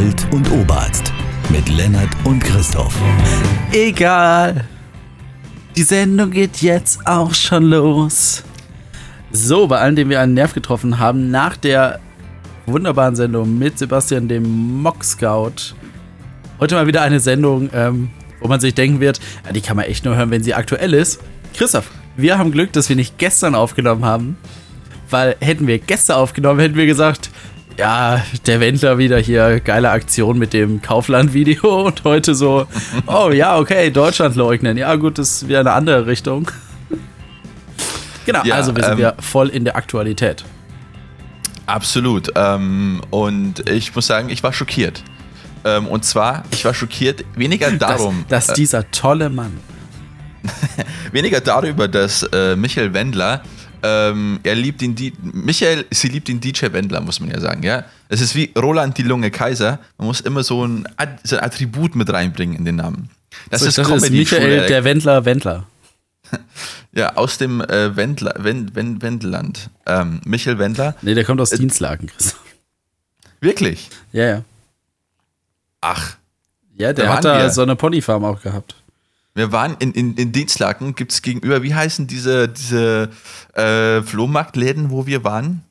Alt- und Oberarzt mit Lennart und Christoph. Egal. Die Sendung geht jetzt auch schon los. So, bei allen, denen wir einen Nerv getroffen haben, nach der wunderbaren Sendung mit Sebastian, dem Mock Scout, heute mal wieder eine Sendung, ähm, wo man sich denken wird, die kann man echt nur hören, wenn sie aktuell ist. Christoph, wir haben Glück, dass wir nicht gestern aufgenommen haben, weil hätten wir gestern aufgenommen, hätten wir gesagt, ja, der Wendler wieder hier, geile Aktion mit dem Kaufland-Video und heute so, oh ja, okay, Deutschland leugnen. Ja, gut, das ist wieder eine andere Richtung. Genau, Ja, also wir sind ähm, wieder voll in der Aktualität. Absolut. Ähm, und ich muss sagen, ich war schockiert. Ähm, und zwar, ich war schockiert weniger darum, dass, dass dieser tolle Mann. weniger darüber, dass äh, Michael Wendler, ähm, er liebt den Michael, sie liebt den DJ Wendler, muss man ja sagen, ja. Es ist wie Roland die Lunge Kaiser. Man muss immer so ein, Ad so ein Attribut mit reinbringen in den Namen. Das So, ist das ist Comedy Michael, der Wendler, Wendler. Ja, aus dem äh, Wendler, Wend, Wend, Wendland. Ähm, Michael Wendler. Nee, der kommt aus Dienstlaken, Chris. Wirklich? Ja, ja. Ach, Ja, der Da hat da wir. so eine Ponyfarm auch gehabt. Wir waren in, in, in Dienstlaken, gibt es gegenüber, wie heißen diese, diese äh, Flohmarktläden, wo wir waren?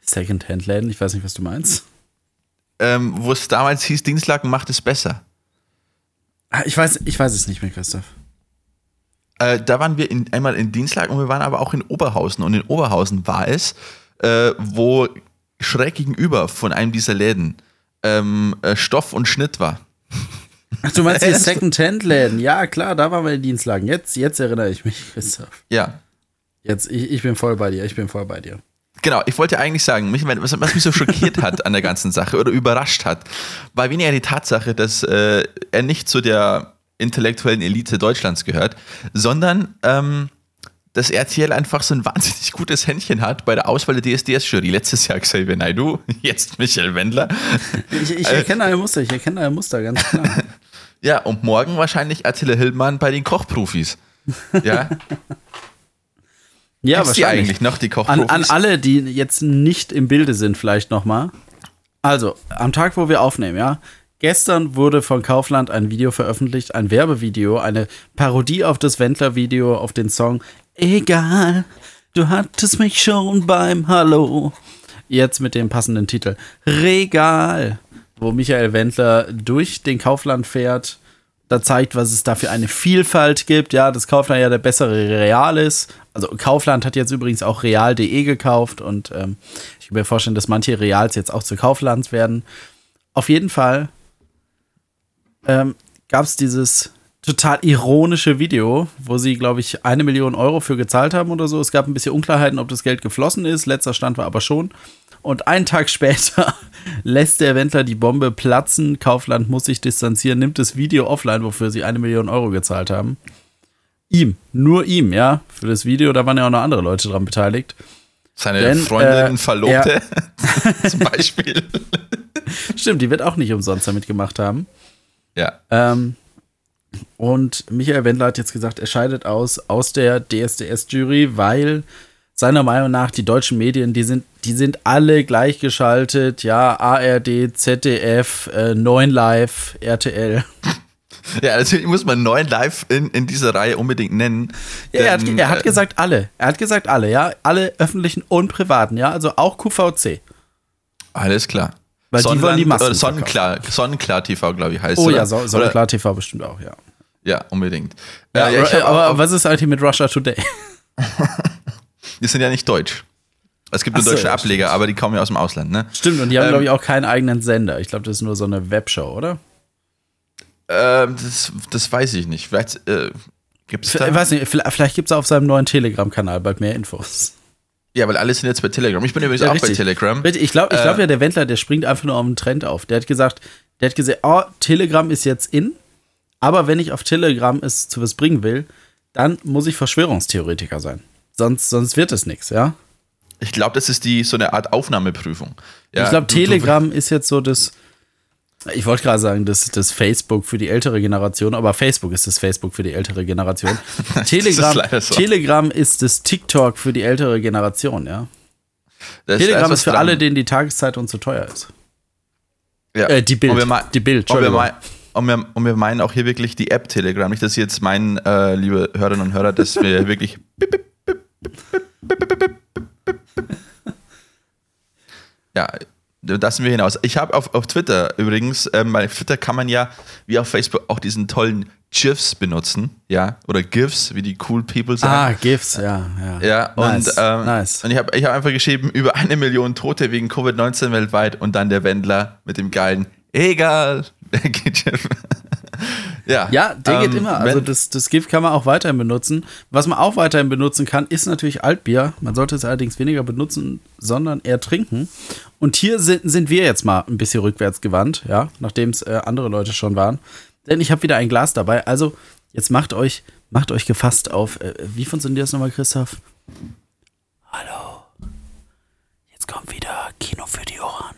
Secondhand-Läden, ich weiß nicht, was du meinst. Ähm, wo es damals hieß, Dienstlaken macht es besser. Ah, Ich weiß, ich weiß es nicht mehr, Christoph. Äh, da waren wir in, einmal in Dienstlaken und wir waren aber auch in Oberhausen. Und in Oberhausen war es, äh, wo schräg gegenüber von einem dieser Läden ähm, äh, Stoff und Schnitt war. Ach, du meinst die Second-Hand-Läden? Ja, klar, da waren wir in Dienstlagen. Jetzt, jetzt erinnere ich mich, Christoph. Ja, Jetzt, ich, ich bin voll bei dir, ich bin voll bei dir. Genau, ich wollte eigentlich sagen, mich, was, was mich so schockiert hat an der ganzen Sache oder überrascht hat, war weniger die Tatsache, dass äh, er nicht zu der intellektuellen Elite Deutschlands gehört, sondern ähm, dass RTL einfach so ein wahnsinnig gutes Händchen hat bei der Auswahl der DSDS-Jury. Letztes Jahr Xavier Naidoo, jetzt Michael Wendler. Ich, ich erkenne ein Muster, ich erkenne ein Muster, ganz klar. Ja, und morgen wahrscheinlich Attila Hildmann bei den Kochprofis. Ja, Ja, Gibt's die eigentlich noch, die An, Kochprofis? an alle, die jetzt nicht im Bilde sind, vielleicht nochmal. Also, am Tag, wo wir aufnehmen, ja. Gestern wurde von Kaufland ein Video veröffentlicht, ein Werbevideo, eine Parodie auf das Wendler-Video, auf den Song Egal, du hattest mich schon beim Hallo. Jetzt mit dem passenden Titel Regal, wo Michael Wendler durch den Kaufland fährt, da zeigt, was es da für eine Vielfalt gibt. Ja, dass Kaufland ja der bessere Real ist. Also Kaufland hat jetzt übrigens auch real.de gekauft und ähm, ich kann mir vorstellen, dass manche Reals jetzt auch zu Kauflands werden. Auf jeden Fall ähm, gab es dieses total ironische Video, wo sie, glaube ich, eine Million Euro für gezahlt haben oder so. Es gab ein bisschen Unklarheiten, ob das Geld geflossen ist. Letzter Stand war aber schon. Und einen Tag später lässt der Wendler die Bombe platzen. Kaufland muss sich distanzieren, nimmt das Video offline, wofür sie eine Million Euro gezahlt haben. Ihm, nur ihm, ja. Für das Video, da waren ja auch noch andere Leute dran beteiligt. Seine Denn, Freundin, äh, Verlobte zum Beispiel. Stimmt, die wird auch nicht umsonst damit gemacht haben. Ja. Ähm, und Michael Wendler hat jetzt gesagt, er scheidet aus aus der DSDS-Jury, weil seiner Meinung nach die deutschen Medien, die sind, die sind alle gleichgeschaltet. Ja, ARD, ZDF, äh, 9 Live, RTL. Ja, natürlich muss man neun live in, in dieser Reihe unbedingt nennen. Ja, er, hat, denn, er hat äh, gesagt alle. Er hat gesagt alle, ja. Alle öffentlichen und privaten, ja. Also auch QVC. Alles klar. Weil die wollen die Masken oder Sonnenklar, Sonnenklar TV, glaube ich, heißt Oh oder? ja, so, Oder- Sonnenklar TV bestimmt auch, ja. Ja, unbedingt. ja, Äh, ja, aber auch, was ist eigentlich mit Russia Today? die sind ja nicht deutsch. Es gibt nur so, deutsche ja, Ableger, aber die kommen ja aus dem Ausland, ne? Stimmt, und die haben, Ähm, glaube ich, auch keinen eigenen Sender. Ich glaube, das ist nur so eine Webshow, oder? Ähm, das, das weiß ich nicht. Vielleicht äh, gibt es Ich da. weiß nicht, vielleicht, gibt es auf seinem neuen Telegram-Kanal bald mehr Infos. Ja, weil alle sind jetzt bei Telegram. Ich bin übrigens Ja, auch richtig. bei Telegram. Ich glaube ich Äh, glaub ja, der Wendler, der springt einfach nur auf den Trend auf. Der hat gesagt, der hat gesagt, oh, Telegram ist jetzt in, aber wenn ich auf Telegram es zu was bringen will, dann muss ich Verschwörungstheoretiker sein. Sonst, sonst wird es nichts, ja? Ich glaube, das ist die so eine Art Aufnahmeprüfung. Ja, ich glaube, Telegram ist jetzt so das. Ich wollte gerade sagen, das, das Facebook für die ältere Generation, aber Facebook ist das Facebook für die ältere Generation. Telegram, leider so. Telegram ist das TikTok für die ältere Generation, ja. das- da Telegram was ist für dran. alle, denen die Tageszeitung zu teuer ist. Ja. Äh, die Bild. Und wir Die Bild, Und wir, und, wir, und wir meinen auch hier wirklich die App Telegram. Nicht, dass Sie jetzt meinen, äh, liebe Hörerinnen und Hörer, dass wir wirklich. Ja, das sind wir hinaus. Ich habe auf, auf Twitter übrigens, ähm, bei Twitter kann man ja, wie auf Facebook, auch diesen tollen GIFs benutzen, ja, oder GIFs, wie die cool People sagen. Ah, GIFs, ja, ja. Ja, nice, und, ähm, nice. und ich habe ich hab einfach geschrieben, über eine Million Tote wegen Covid-19 weltweit und dann der Wendler mit dem geilen, egal. ja, Ja, der geht ähm, immer. Also das, das GIF kann man auch weiterhin benutzen. Was man auch weiterhin benutzen kann, ist natürlich Altbier. Man sollte es allerdings weniger benutzen, sondern eher trinken. Und hier sind, sind wir jetzt mal ein bisschen rückwärts gewandt, ja, nachdem es äh, andere Leute schon waren. Denn ich habe wieder ein Glas dabei. Also jetzt macht euch, macht euch gefasst auf. Äh, wie funktioniert das nochmal, Christoph? Hallo. Jetzt kommt wieder Kino für die Ohren.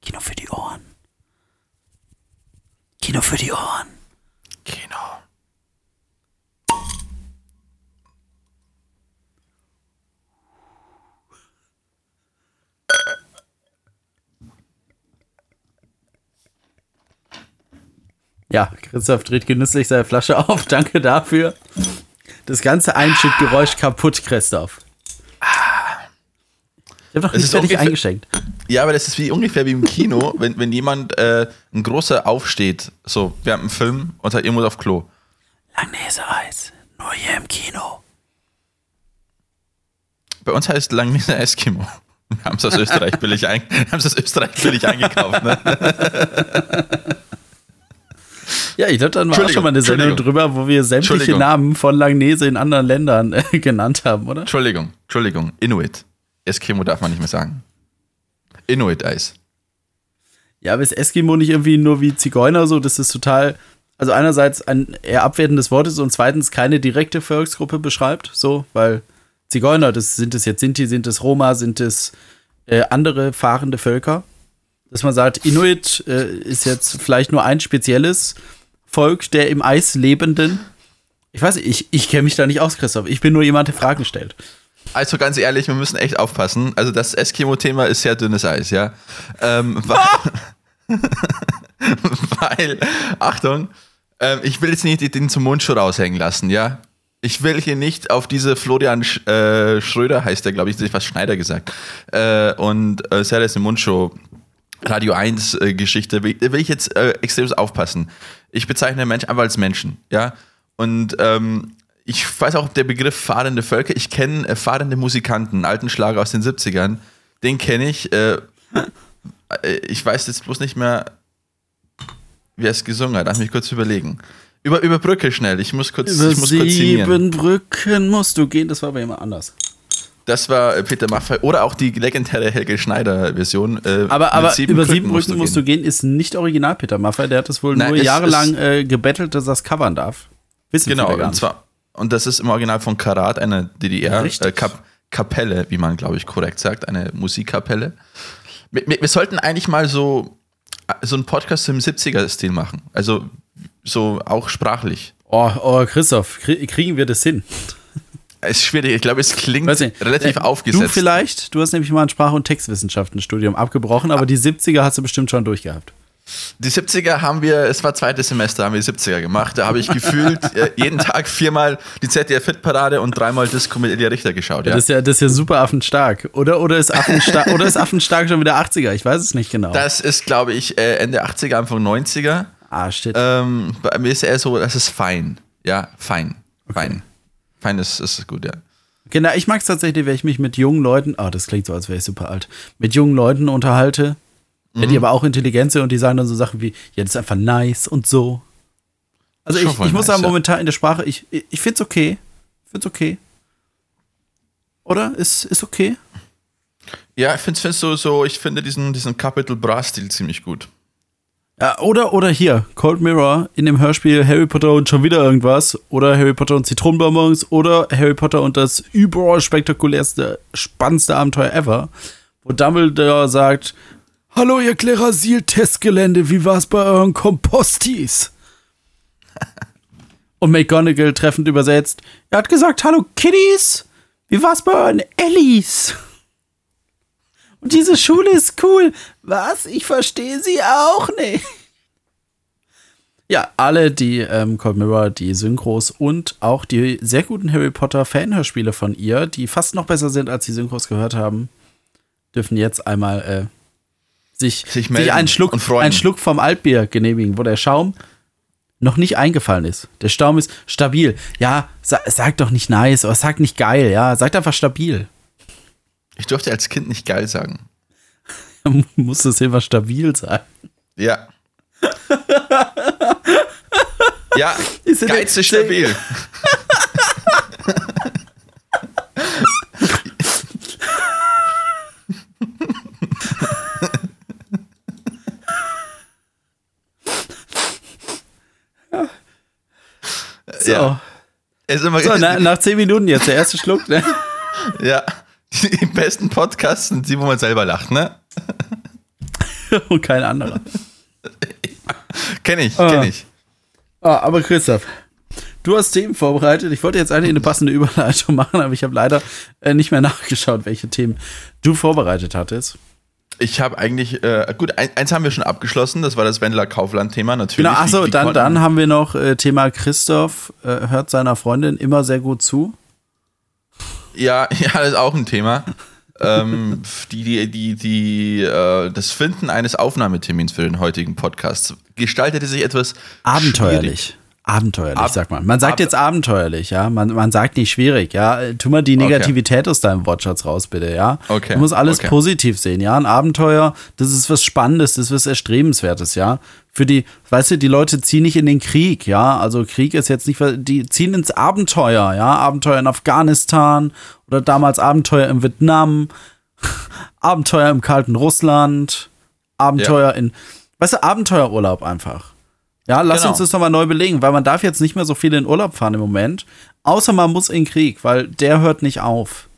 Kino für die Ohren. Kino für die Ohren. Kino. Ja, Christoph dreht genüsslich seine Flasche auf. Danke dafür. Das ganze Einschüttgeräusch kaputt, Christoph. Ich habe doch nicht fertig ungefähr- eingeschenkt. Ja, aber das ist wie ungefähr wie im Kino, wenn, wenn jemand, äh, ein großer aufsteht, so während einem Film und hat irgendwo auf Klo. Langnese-Eis. Nur hier im Kino. Bei uns heißt Langnese Eskimo. Wir haben es aus Österreich billig, ein, haben es aus Österreich billig eingekauft. Ne? Ja, ich glaube, dann war auch schon mal eine Sendung drüber, wo wir sämtliche. Namen von Langnese in anderen Ländern äh, genannt haben, oder? Entschuldigung, Entschuldigung, Inuit. Eskimo darf man nicht mehr sagen. Inuit-Eis. Ja, aber ist Eskimo nicht irgendwie nur wie Zigeuner so? Das ist total, also einerseits ein eher abwertendes Wort ist und zweitens keine direkte Volksgruppe beschreibt, so, weil Zigeuner, das sind es jetzt Sinti, sind es Roma, sind es äh, andere fahrende Völker. Dass man sagt, Inuit äh, ist jetzt vielleicht nur ein spezielles Volk der im Eis lebenden. Ich weiß ich, ich kenne mich da nicht aus, Christoph. Ich bin nur jemand, der Fragen stellt. Also ganz ehrlich, wir müssen echt aufpassen. Also das Eskimo-Thema ist sehr dünnes Eis, ja. Ähm, weil, weil, Achtung, ähm, ich will jetzt nicht den zum Mundschuh raushängen lassen, ja. Ich will hier nicht auf diese Florian Sch äh, Schröder, heißt der, glaube ich, fast Schneider gesagt, äh, und äh, Serdes im Mundschuh Radio 1 äh, Geschichte, will, will ich jetzt äh, extrem aufpassen. Ich bezeichne Menschen einfach als Menschen, ja. Und ähm, ich weiß auch der Begriff fahrende Völker. Ich kenne äh, fahrende Musikanten, alten Schlager aus den 70ern. Den kenne ich. Äh, äh, ich weiß jetzt bloß nicht mehr, wer es gesungen hat. Lass mich kurz überlegen. Über, überbrücke schnell. Ich muss kurz, Über ich muss kurz sieben Brücken musst du gehen. Das war aber immer anders. Das war äh, Peter Maffay oder auch die legendäre Helge Schneider-Version. Äh, Aber, aber über sieben Brücken Brücken musst du gehen, ist nicht original Peter Maffay. Der hat es wohl Nein, nur es jahrelang äh, gebettelt, dass er es covern darf. Wissen Genau, und zwar, und das ist im Original von Karat, einer DDR Richtig. äh, wie man, glaube ich, korrekt sagt, eine Musikkapelle. Wir, wir, wir sollten eigentlich mal so, so einen Podcast im 70er-Stil machen. Also so auch sprachlich. Oh, oh, Christoph, krie- kriegen wir das hin? Es ist schwierig, ich glaube, es klingt nicht. relativ Äh, aufgesetzt. Du vielleicht, du hast nämlich mal ein Sprach- und Textwissenschaftenstudium abgebrochen, aber die 70er hast du bestimmt schon durchgehabt. Die 70er haben wir, es war zweites Semester, haben wir die 70er gemacht. Da habe ich gefühlt äh, jeden Tag viermal die ZDF-Fit-Parade und dreimal Disco mit Elia Richter geschaut. Ja? Das, ist ja, das ist ja super affenstark. Oder, oder, ist affenstark oder ist affenstark schon wieder 80er? Ich weiß es nicht genau. Das ist, glaube ich, äh, Ende 80er, Anfang 90er. ah, shit. Ähm, bei mir ist eher so, das ist fein. Ja, fein. Fein. Fein ist, ist gut, ja. Genau, ich mag es tatsächlich, wenn ich mich mit jungen Leuten, ah, das klingt so, als wäre ich super alt, mit jungen Leuten unterhalte, ja, Mhm. die aber auch intelligent sind und die sagen dann so Sachen wie, ja, das ist einfach nice und so. Also ich, ich muss nice, sagen, ja. momentan in der Sprache, ich, ich, es okay. Ich es okay. Oder? Ist, ist okay. Ja, ich finde so, so, ich finde diesen, diesen Capital Bra-Stil ziemlich gut. Ja, oder, oder hier, Cold Mirror in dem Hörspiel Harry Potter und schon wieder irgendwas. Oder Harry Potter und Zitronenbonbons. Oder Harry Potter und das überall spektakulärste, spannendste Abenteuer ever. Wo Dumbledore sagt, Hallo ihr Klerasil-Testgelände, wie war's bei euren Kompostis? und McGonagall treffend übersetzt, er hat gesagt, hallo Kiddies, wie war's bei euren Ellies? Und diese Schule ist cool. Was? Ich verstehe sie auch nicht. Ja, alle die ähm, Cold Mirror, die Synchros und auch die sehr guten Harry Potter Fanhörspiele von ihr, die fast noch besser sind, als die Synchros gehört haben, dürfen jetzt einmal äh, sich, Sich sich, einen, Schluck, einen Schluck vom Altbier genehmigen, wo der Schaum noch nicht eingefallen ist. Der Schaum ist stabil. Ja, sa sag doch nicht nice, aber sag nicht geil, ja, sag einfach stabil. Ich durfte als Kind nicht geil sagen. Muss das immer stabil sein. Ja. ja, Ist Geiz ist stabil. So, Ja. So na, nach zehn Minuten jetzt der erste Schluck, ne? ja. Die besten Podcasts sind die, wo man selber lacht, ne? Und kein anderer. Kenn ich, Ah. kenn ich. Ah, aber Christoph, du hast Themen vorbereitet. Ich wollte jetzt eigentlich eine passende Überleitung machen, aber ich habe leider äh, nicht mehr nachgeschaut, welche Themen du vorbereitet hattest. Ich habe eigentlich, äh, gut, ein, eins haben wir schon abgeschlossen, das war das Wendler-Kaufland-Thema natürlich. Genau, achso, dann, dann haben wir noch äh, Thema Christoph äh, hört seiner Freundin immer sehr gut zu. Ja, ja, das ist auch ein Thema. ähm, die, die, die, die, äh, das Finden eines Aufnahmetermins für den heutigen Podcast gestaltete sich etwas schwierig. Abenteuerlich. Ab- sagt man. Man sagt ab- jetzt abenteuerlich, ja. Man, man sagt nicht schwierig, ja. Tu mal die Negativität aus deinem Wortschatz raus, bitte, ja. Okay, Du musst alles okay. positiv sehen, ja. Ein Abenteuer, das ist was Spannendes, das ist was Erstrebenswertes, ja. Für die, weißt du, die Leute ziehen nicht in den Krieg, ja. Also Krieg ist jetzt nicht, die ziehen ins Abenteuer, ja. Abenteuer in Afghanistan oder damals Abenteuer in Vietnam, Abenteuer im kalten Russland, Abenteuer in, weißt du, Abenteuerurlaub einfach. Ja, lass Genau. uns das nochmal neu belegen, weil man darf jetzt nicht mehr so viel in Urlaub fahren im Moment. Außer man muss in den Krieg, weil der hört nicht auf.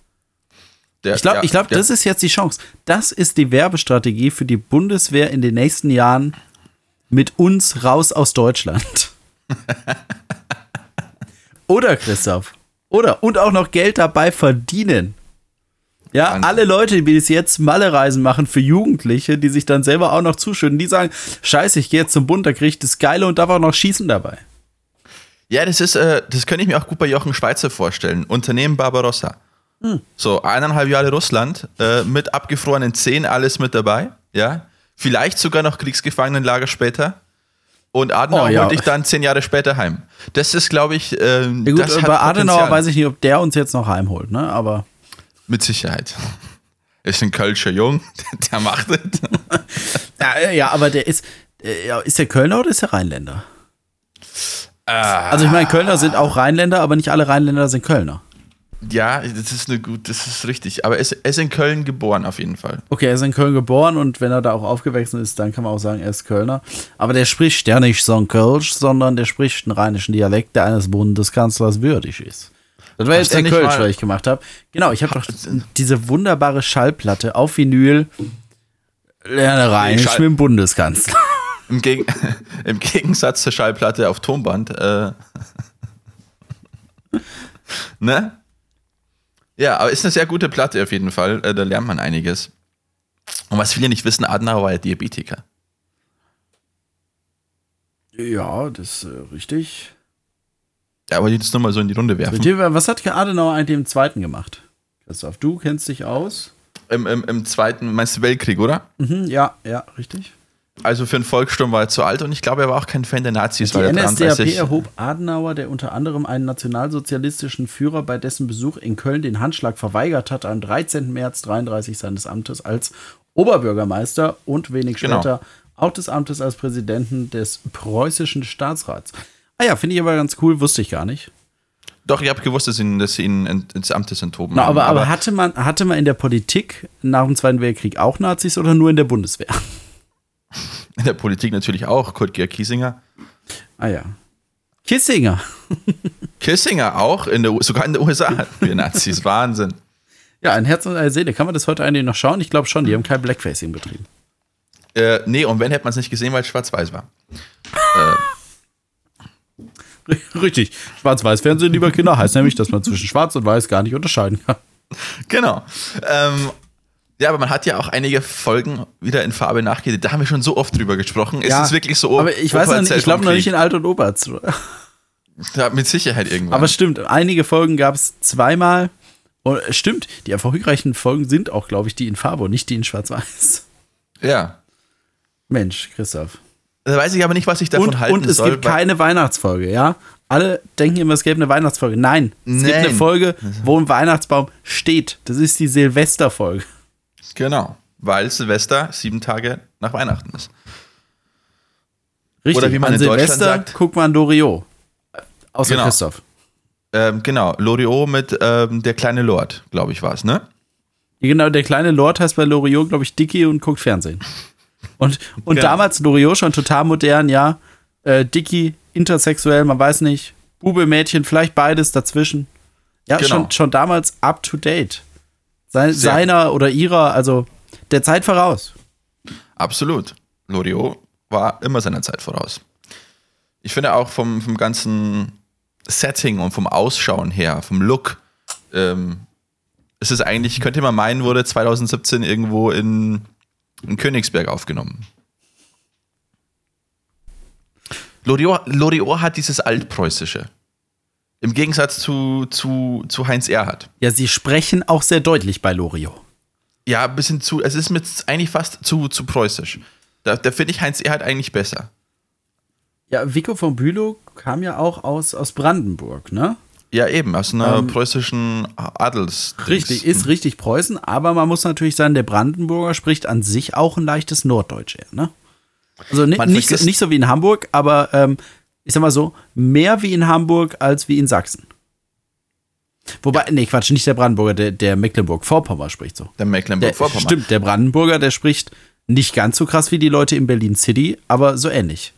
Der- Ich glaube, ja, ich glaub, der- das ist jetzt die Chance. Das ist die Werbestrategie für die Bundeswehr in den nächsten Jahren mit uns raus aus Deutschland. Oder, Christoph. Oder. Und auch noch Geld dabei verdienen. Ja, Wahnsinn. alle Leute, die bis jetzt Malle-Reisen machen für Jugendliche, die sich dann selber auch noch zuschütten, die sagen, scheiße, ich gehe jetzt zum Bund, da kriege ich das Geile und darf auch noch schießen dabei. Ja, das ist, äh, das könnte ich mir auch gut bei Jochen Schweizer vorstellen. Unternehmen Barbarossa. Hm. So, eineinhalb Jahre Russland, äh, mit abgefrorenen Zehen, alles mit dabei, ja. Vielleicht sogar noch Kriegsgefangenenlager später. Und Adenauer Oh, ja. holt dich dann zehn Jahre später heim. Das ist, glaube ich, äh, Ja gut, das hat bei Adenauer Potenzial. weiß ich nicht, ob der uns jetzt noch heimholt, ne? Aber Mit Sicherheit. Ist ein Kölscher Jung, der macht es. ja, äh, ja, aber der ist äh, ist der Kölner oder ist der Rheinländer? Ah. Also ich meine, Kölner sind auch Rheinländer, aber nicht alle Rheinländer sind Kölner. Ja, das ist eine gut, das ist richtig. Aber er ist, er ist in Köln geboren auf jeden Fall. Okay, er ist in Köln geboren und wenn er da auch aufgewachsen ist, dann kann man auch sagen, er ist Kölner. Aber der spricht ja nicht so ein Kölsch, sondern der spricht einen rheinischen Dialekt, der eines Bundeskanzlers würdig ist. Das war jetzt der Kölsch, was ich gemacht habe. Genau, ich habe doch diese wunderbare Schallplatte auf Vinyl. Lerne Schall- mit dem Bundeskanzler. Im, Geg Im Gegensatz zur Schallplatte auf Tonband. Äh, ne? Ja, aber ist eine sehr gute Platte auf jeden Fall. Äh, da lernt man einiges. Und was viele nicht wissen, Adenauer war ja Diabetiker. Ja, das ist äh, richtig. Ja, aber jetzt nur mal so in die Runde werfen. Was hat Adenauer eigentlich im Zweiten gemacht? Christoph, du kennst dich aus. Im, im, Im Zweiten, meinst du Weltkrieg, oder? Mhm, ja, ja, richtig. Also für einen Volkssturm war er zu alt und ich glaube, er war auch kein Fan der Nazis, Die weil er NSDAP 33. erhob Adenauer, der unter anderem einen nationalsozialistischen Führer bei dessen Besuch in Köln den Handschlag verweigert hat, am 13. März 33 seines Amtes als Oberbürgermeister und wenig Genau. später auch des Amtes als Präsidenten des preußischen Staatsrats. Ah ja, finde ich aber ganz cool, wusste ich gar nicht. Doch, ich habe gewusst, dass sie ihn, dass ihn ins Amtes enthoben Na, haben. aber, aber hatte, man, hatte man in der Politik nach dem Zweiten Weltkrieg auch Nazis oder nur in der Bundeswehr? in der Politik natürlich auch. Kurt Georg Kiesinger. Ah ja. Kissinger. Kissinger auch, in der, sogar in den USA hatten wir Nazis. Wahnsinn. Ja, ein Herz und eine Seele. Kann man das heute eigentlich noch schauen? Ich glaube schon, die haben kein Blackfacing betrieben. Äh, nee, und wenn, hätte man es nicht gesehen, weil es schwarz-weiß war. Richtig. Schwarz-Weiß-Fernsehen, lieber Kinder, heißt nämlich, dass man zwischen Schwarz und Weiß gar nicht unterscheiden kann. Genau. Ähm, Ja, aber man hat ja auch einige Folgen wieder in Farbe nachgedreht. Da haben wir schon so oft drüber gesprochen. Ja, ist es wirklich so? Aber ich weiß noch nicht, ich glaube noch nicht in Alt und Oberz. Ja, mit Sicherheit irgendwann. Aber stimmt, einige Folgen gab es zweimal. Und es stimmt, die erfolgreichen Folgen sind auch, glaube ich, die in Farbe und nicht die in Schwarz-Weiß. Ja. Mensch, Christoph. Da weiß ich aber nicht, was ich davon und, halten und es soll. gibt keine Weihnachtsfolge, ja? Alle denken immer, es gäbe eine Weihnachtsfolge. Nein, es gibt Nein. eine Folge, wo ein Weihnachtsbaum steht. Das ist die Silvesterfolge. Genau, weil Silvester sieben Tage nach Weihnachten ist. Richtig. Oder wie man An in Deutschland Silvester sagt- guckt man Loriot. Außer Genau. Christoph. Ähm, genau, Loriot mit ähm, der kleine Lord, glaube ich, war es, ne? Genau, der kleine Lord heißt bei Loriot, glaube ich, Dicky und guckt Fernsehen. Und, und Genau. damals Loriot schon total modern, ja. Äh, Dicky, intersexuell, man weiß nicht. Bube, Mädchen, vielleicht beides dazwischen. Ja, Genau. schon, schon damals up to date. Sein, seiner oder ihrer, also der Zeit voraus. Absolut. Loriot war immer seiner Zeit voraus. Ich finde auch vom, vom ganzen Setting und vom Ausschauen her, vom Look, ähm, ist es eigentlich, könnte man meinen, wurde 2017 irgendwo in, in Königsberg aufgenommen. Loriot, Loriot hat dieses Altpreußische. Im Gegensatz zu, zu, zu Heinz Erhardt. Ja, sie sprechen auch sehr deutlich bei Loriot. Ja, ein bisschen zu, es ist mir eigentlich fast zu, zu preußisch. Da, da finde ich Heinz Erhardt eigentlich besser. Ja, Vico von Bülow kam ja auch aus, aus Brandenburg, ne? Ja, eben, aus einer Ähm, preußischen Adels. Richtig, ist richtig Preußen, aber man muss natürlich sagen, der Brandenburger spricht an sich auch ein leichtes Norddeutsch, eher, ne? Also nicht, so, nicht so wie in Hamburg, aber ähm, ich sag mal so, mehr wie in Hamburg als wie in Sachsen. Wobei, nee, Quatsch, nicht der Brandenburger, der, der Mecklenburg-Vorpommern spricht so. Der Der, Mecklenburg-Vorpommern. stimmt, der Brandenburger, der spricht nicht ganz so krass wie die Leute in Berlin City, aber so ähnlich.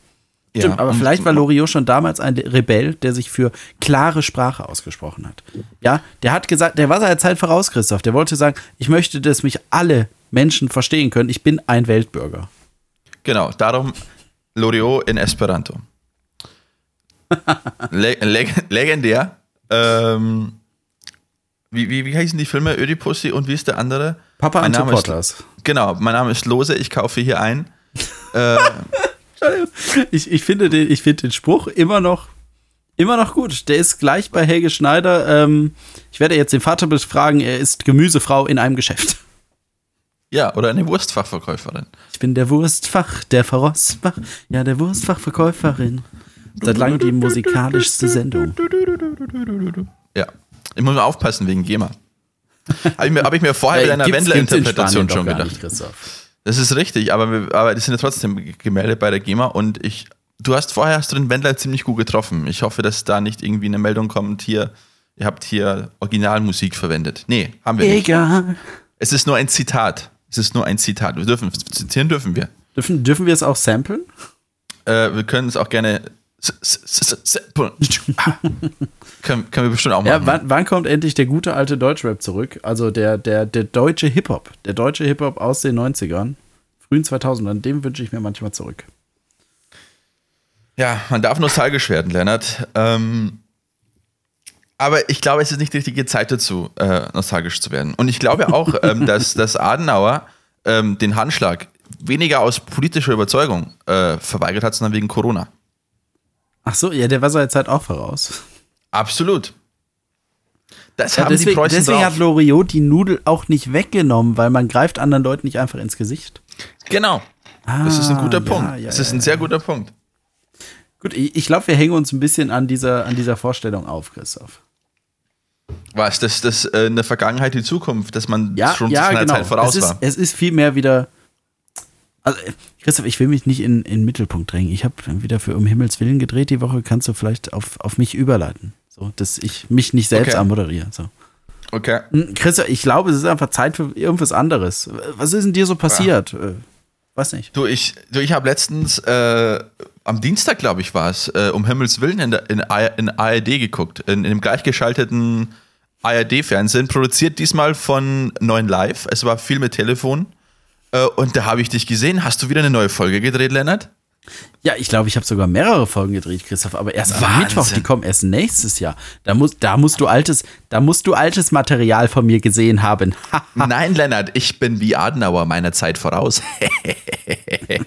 Ja, Stimmt, aber vielleicht war Loriot schon damals ein Rebell, der sich für klare Sprache ausgesprochen hat. Ja, der hat gesagt, der war seiner Zeit voraus, Christoph. Der wollte sagen, ich möchte, dass mich alle Menschen verstehen können. Ich bin ein Weltbürger. Genau, darum Loriot in Esperanto. Le leg legendär. Ähm, wie, wie, wie heißen die Filme? Ödipussy und wie ist der andere? Papa Mein Name ist-. Genau, mein Name ist Lose, ich kaufe hier ein. Äh, Ich, ich, finde den, ich finde den Spruch immer noch, immer noch gut. Der ist gleich bei Helge Schneider. Ähm, ich werde jetzt den Vater befragen, er ist Gemüsefrau in einem Geschäft. ja, oder eine Wurstfachverkäuferin. Ich bin der Wurstfach, der Verrostfach, ja, der Wurstfachverkäuferin. Seit langem die musikalischste Sendung. Ja, ich muss mal aufpassen wegen GEMA. Habe ich, mir- hab ich mir vorher Äh, mit einer in Wendler-Interpretation schon gedacht. nicht, Christoph. Das ist richtig, aber, wir, aber das sind ja trotzdem gemeldet bei der GEMA und ich, du hast vorher hast du den Wendler ziemlich gut getroffen. Ich hoffe, dass da nicht irgendwie eine Meldung kommt, hier, ihr habt hier Originalmusik verwendet. Nee, haben wir nicht. Egal. Es ist nur ein Zitat. Es ist nur ein Zitat. Wir dürfen, zitieren dürfen wir. Dürfen, dürfen wir es auch samplen? Äh, wir können es auch gerne. Ah. können, können wir bestimmt auch machen. Ja, wann, wann kommt endlich der gute alte Deutschrap zurück? Also der, der, der deutsche Hip-Hop. Der deutsche Hip-Hop aus den 90ern, frühen 2000ern, dem wünsche ich mir manchmal zurück. Ja, man darf nostalgisch werden, Lennart. Ähm, aber ich glaube, es ist nicht die richtige Zeit dazu, äh, nostalgisch zu werden. Und ich glaube auch, ähm, dass, dass Adenauer ähm, den Handschlag weniger aus politischer Überzeugung äh, verweigert hat, sondern wegen Corona. Ach so, ja, der war seiner Zeit auch voraus. Absolut. Das Ja, haben die deswegen Preußen deswegen drauf. hat Loriot die Nudel auch nicht weggenommen, weil man greift anderen Leuten nicht einfach ins Gesicht. Genau. Das ist ein guter Ah, Punkt. ja, ja, das ist ja, ein sehr guter Punkt. Gut, ich, glaube, wir hängen uns ein bisschen an dieser, an dieser Vorstellung auf, Christoph. Was, dass das äh, in der Vergangenheit die Zukunft, dass man Ja, schon ja, zu seiner genau. Zeit voraus es ist, war. Es ist vielmehr wieder. Also, äh, Christoph, ich will mich nicht in, in den Mittelpunkt drängen. Ich habe wieder für um Himmels Willen gedreht. Die Woche kannst du vielleicht auf, auf mich überleiten. So, dass ich mich nicht selbst Okay. anmoderiere. So. Okay. Hm, Christoph, ich glaube, es ist einfach Zeit für irgendwas anderes. Was ist denn dir so passiert? Äh, weiß nicht. Du, ich, du, ich habe letztens äh, am Dienstag, glaube ich, war es, äh, um Himmels Willen in, der, in, in ARD geguckt, in, in dem gleichgeschalteten ARD-Fernsehen, produziert diesmal von 9 Live. Es war viel mit Telefon. Äh, und da habe ich dich gesehen. Hast du wieder eine neue Folge gedreht, Lennart? Ja, ich glaube, ich habe sogar mehrere Folgen gedreht, Christoph, aber erst am Wahnsinn. Mittwoch, die kommen erst nächstes Jahr. Da, muss, da, musst du altes, da musst du altes Material von mir gesehen haben. Nein, Lennart, ich bin wie Adenauer meiner Zeit voraus.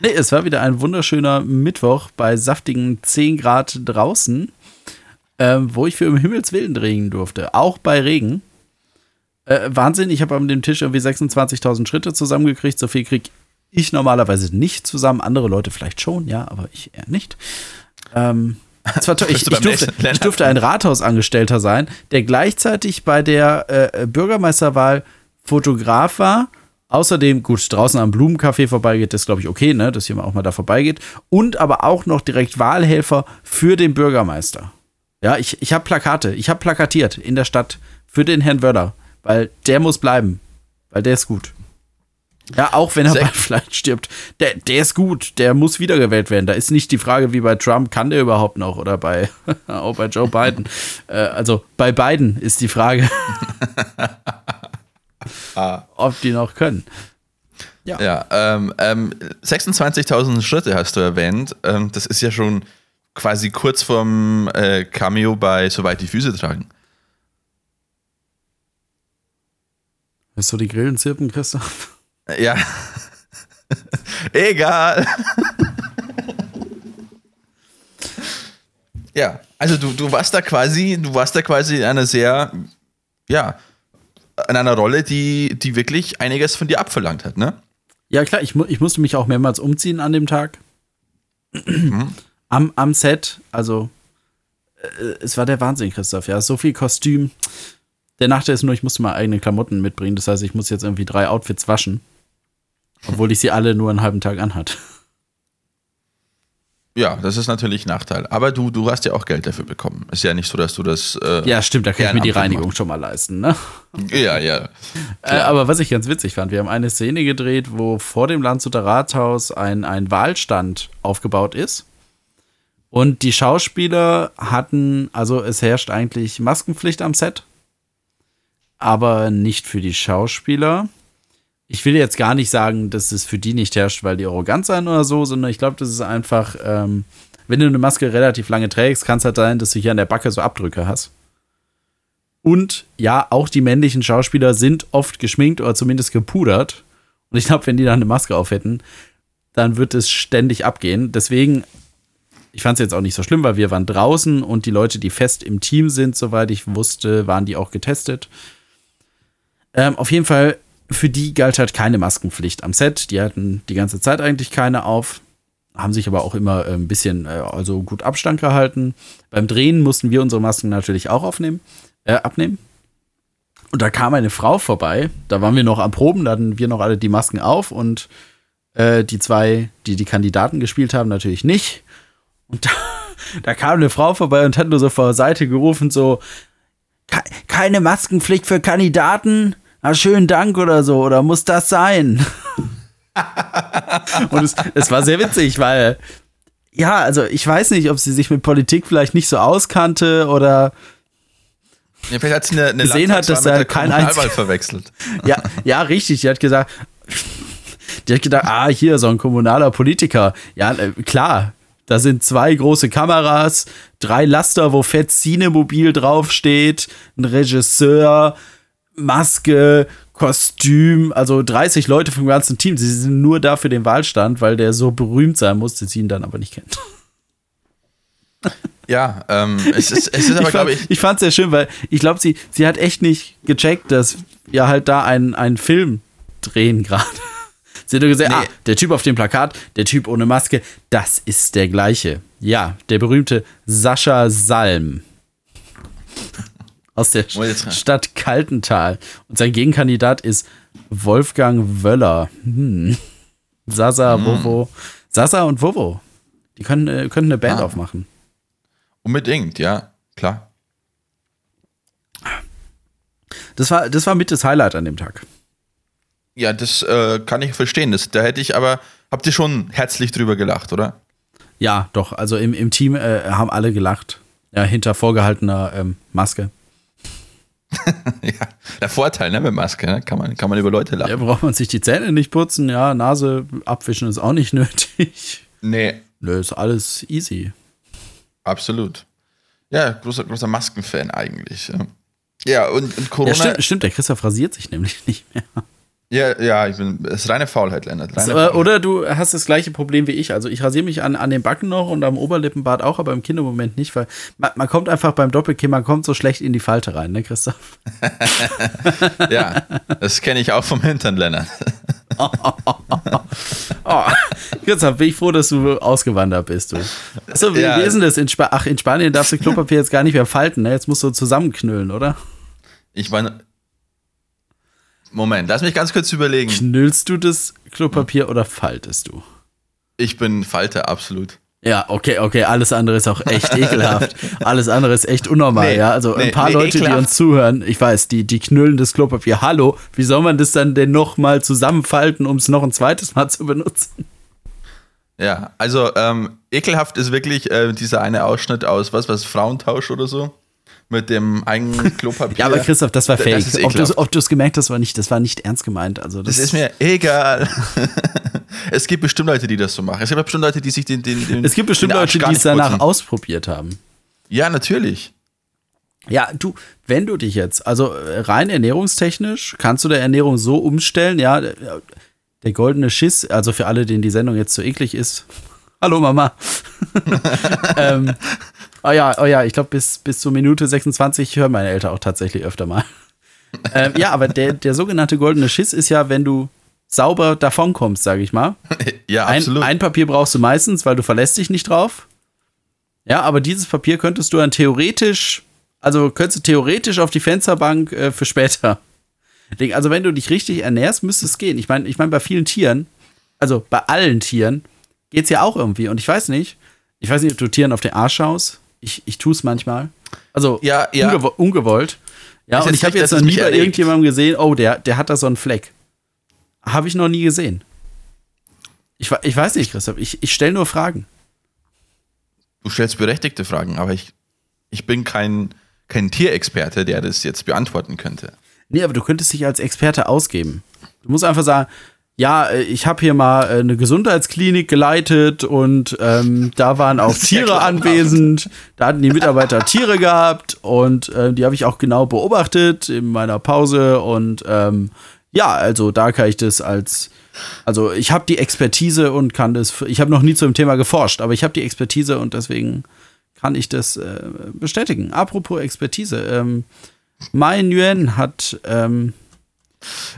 nee, es war wieder ein wunderschöner Mittwoch bei saftigen 10 Grad draußen, ähm, wo ich für im Himmels Willen drehen durfte. Auch bei Regen. Äh, Wahnsinn, ich habe an dem Tisch irgendwie 26.000 Schritte zusammengekriegt. So viel krieg ich normalerweise nicht zusammen. Andere Leute vielleicht schon, ja, aber ich eher nicht. Ähm, es war toll. Ich, ich, durfte, ich durfte ein Rathausangestellter sein, der gleichzeitig bei der äh, Bürgermeisterwahl Fotograf war. Außerdem, gut, draußen am Blumencafé vorbeigeht, das glaube ich okay, ne, dass jemand auch mal da vorbeigeht. Und aber auch noch direkt Wahlhelfer für den Bürgermeister. Ja, ich, ich habe Plakate, ich habe plakatiert in der Stadt für den Herrn Wöller, weil der muss bleiben, weil der ist gut. Ja, auch wenn er Sehr- bald vielleicht stirbt. Der, der ist gut, der muss wiedergewählt werden. Da ist nicht die Frage wie bei Trump, kann der überhaupt noch? Oder bei, auch bei Joe Biden. äh, also bei beiden ist die Frage, ob die noch können. Ja, ähm, ähm, 26.000 Schritte hast du erwähnt. Ähm, das ist ja schon quasi kurz vorm äh, Cameo bei Soweit die Füße tragen. Hörst du die Grillen zirpen, Christoph? Ja. Egal. ja, also du, du warst da quasi, du warst da quasi in einer sehr, ja, in einer Rolle, die, die wirklich einiges von dir abverlangt hat, ne? Ja, klar, ich, mu ich musste mich auch mehrmals umziehen an dem Tag. am, am Set, also äh, es war der Wahnsinn, Christoph. Ja, so viel Kostüm. Der Nachteil ist nur, ich musste mal eigene Klamotten mitbringen. Das heißt, ich muss jetzt irgendwie drei Outfits waschen. Obwohl ich sie alle nur einen halben Tag anhat. Ja, das ist natürlich ein Nachteil. Aber du, du hast ja auch Geld dafür bekommen. Ist ja nicht so, dass du das. Äh, Ja, stimmt, da kann ich mir die Reinigung macht. schon mal leisten, ne? ja, ja. Äh, aber was ich ganz witzig fand, wir haben eine Szene gedreht, wo vor dem Landshuter Rathaus ein, ein Wahlstand aufgebaut ist. Und die Schauspieler hatten, also es herrscht eigentlich Maskenpflicht am Set, aber nicht für die Schauspieler. Ich will jetzt gar nicht sagen, dass es für die nicht herrscht, weil die arrogant sein oder so, sondern ich glaube, das ist einfach, ähm, wenn du eine Maske relativ lange trägst, kann es halt sein, dass du hier an der Backe so Abdrücke hast. Und ja, auch die männlichen Schauspieler sind oft geschminkt oder zumindest gepudert. Und ich glaube, wenn die dann eine Maske auf hätten, dann wird es ständig abgehen. Deswegen, ich fand es jetzt auch nicht so schlimm, weil wir waren draußen und die Leute, die fest im Team sind, soweit ich wusste, waren die auch getestet. Ähm, auf jeden Fall, für die galt halt keine Maskenpflicht am Set. Die hatten die ganze Zeit eigentlich keine auf, haben sich aber auch immer äh, ein bisschen, äh, also gut Abstand gehalten. Beim Drehen mussten wir unsere Masken natürlich auch aufnehmen, äh, abnehmen. Und da kam eine Frau vorbei, da waren wir noch am Proben, da hatten wir noch alle die Masken auf und äh, die zwei, die die Kandidaten gespielt haben, natürlich nicht. Und da, da kam eine Frau vorbei und hat nur so vor der Seite gerufen, so, "Ke- keine Maskenpflicht für Kandidaten? Na, schönen Dank oder so, oder muss das sein? und es, es war sehr witzig, weil, ja, also ich weiß nicht, ob sie sich mit Politik vielleicht nicht so auskannte oder ja vielleicht hat sie eine, eine Gesehen hat, dass der kein Kommunalwahl einzig- verwechselt. ja, ja, richtig. Die hat gesagt, die hat gedacht, ah, hier so ein kommunaler Politiker. Ja, äh, klar. Da sind zwei große Kameras, drei Laster, wo Fett Cinemobil draufsteht, ein Regisseur, Maske, Kostüm, also 30 Leute vom ganzen Team. Sie sind nur da für den Wahlstand, weil der so berühmt sein muss, dass sie ihn dann aber nicht kennt. Ja, ähm, es ist, es ist aber, glaube ich, ich fand es sehr schön, weil ich glaube, sie, sie hat echt nicht gecheckt, dass wir halt da einen, einen Film drehen gerade. Sie hat nur gesagt, Nee. ah, der Typ auf dem Plakat, der Typ ohne Maske, das ist der gleiche. Ja, der berühmte Sascha Salm. Aus der? Stadt Kaltental. Und sein Gegenkandidat ist Wolfgang Wöller. Hm. Sasa, Hm. Wovo. Sasa und Wovo. Die können, äh, können eine Band Ah. aufmachen. unbedingt, ja, klar. Das war, das war mit das Highlight an dem Tag. Ja, das äh, kann ich verstehen. Das, da hätte ich aber, habt ihr schon herzlich drüber gelacht, oder? Ja, doch. Also im, im Team äh, haben alle gelacht. Ja, hinter vorgehaltener ähm, Maske. ja, der Vorteil ne, mit Maske, ne? kann, man, kann man über Leute lachen. Ja, braucht man sich die Zähne nicht putzen, ja, Nase abwischen ist auch nicht nötig. Nee. Nö, ist alles easy. Absolut. Ja, großer, großer Maskenfan eigentlich. Ja, ja und, und Corona. Ja, stimmt, stimmt, der Christoph rasiert sich nämlich nicht mehr. Ja, ja, ich bin, es ist reine Faulheit, Lennart. Reine Faulheit. Oder du hast das gleiche Problem wie ich. Also ich rasiere mich an, an den Backen noch und am Oberlippenbart auch, aber im Kindermoment nicht, weil man, man kommt einfach beim Doppelkinn, man kommt so schlecht in die Falte rein, ne, Christoph? ja, das kenne ich auch vom Hintern, Lennart. oh, oh, Christoph, bin ich froh, dass du ausgewandert bist, du. Achso, wie, ja. wie ist denn das? In Ach, in Spanien darfst du Klopapier jetzt gar nicht mehr falten, ne? Jetzt musst du zusammenknüllen, oder? Ich meine, Moment, lass mich ganz kurz überlegen. Knüllst du das Klopapier oder faltest du? Ich bin Falter, absolut. Ja, okay, okay, alles andere ist auch echt ekelhaft. Alles andere ist echt unnormal, nee, ja. Also nee, ein paar nee, Leute, ekelhaft. die uns zuhören, ich weiß, die, die knüllen das Klopapier. Hallo, wie soll man das dann denn nochmal zusammenfalten, um es noch ein zweites Mal zu benutzen? Ja, also ähm, ekelhaft ist wirklich äh, dieser eine Ausschnitt aus, was, was, Frauentausch oder so? Mit dem eigenen Klopapier. ja, aber Christoph, das war fake. Das ob du es gemerkt hast, war nicht, das war nicht ernst gemeint. Also das, das ist mir egal. es gibt bestimmt Leute, die das so machen. Es gibt bestimmt Leute, die sich den. den, den es gibt bestimmt Leute, die es danach ausprobiert haben. Ja, natürlich. Ja, du, wenn du dich jetzt, also rein ernährungstechnisch, kannst du der Ernährung so umstellen, ja, der goldene Schiss, also für alle, denen die Sendung jetzt so eklig ist. Hallo Mama. ähm, Oh ja, oh ja, ich glaube, bis, bis zur Minute 26 hören meine Eltern auch tatsächlich öfter mal. ähm, ja, aber der, der sogenannte goldene Schiss ist ja, wenn du sauber davonkommst, sage ich mal. Ja, absolut. Ein, ein, Papier brauchst du meistens, weil du verlässt dich nicht drauf. Ja, aber dieses Papier könntest du dann theoretisch, also könntest du theoretisch auf die Fensterbank äh, für später legen. Also wenn du dich richtig ernährst, müsste es gehen. Ich meine, ich meine, bei vielen Tieren, also bei allen Tieren, geht es ja auch irgendwie. Und ich weiß nicht, ich weiß nicht, ob du Tieren auf den Arsch schaust. Ich, ich tue es manchmal. Also ja, ja. Ungewo ungewollt. Ja, ich und ich habe jetzt noch nie bei irgendjemandem gesehen, oh, der, der hat da so einen Fleck. Habe ich noch nie gesehen. Ich, ich weiß nicht, Christoph, ich, ich stelle nur Fragen. Du stellst berechtigte Fragen, aber ich, ich bin kein, kein Tierexperte, der das jetzt beantworten könnte. Nee, aber du könntest dich als Experte ausgeben. Du musst einfach sagen, ja, äh, ich habe hier mal äh, eine Gesundheitsklinik geleitet und ähm, da waren auch Tiere anwesend. Da hatten die Mitarbeiter Tiere gehabt und äh, die habe ich auch genau beobachtet in meiner Pause. Und ähm, ja, also da kann ich das als, also ich habe die Expertise und kann das, ich habe noch nie zu dem Thema geforscht, aber ich habe die Expertise und deswegen kann ich das äh, bestätigen. Apropos Expertise, ähm, Mai Nguyen hat ähm,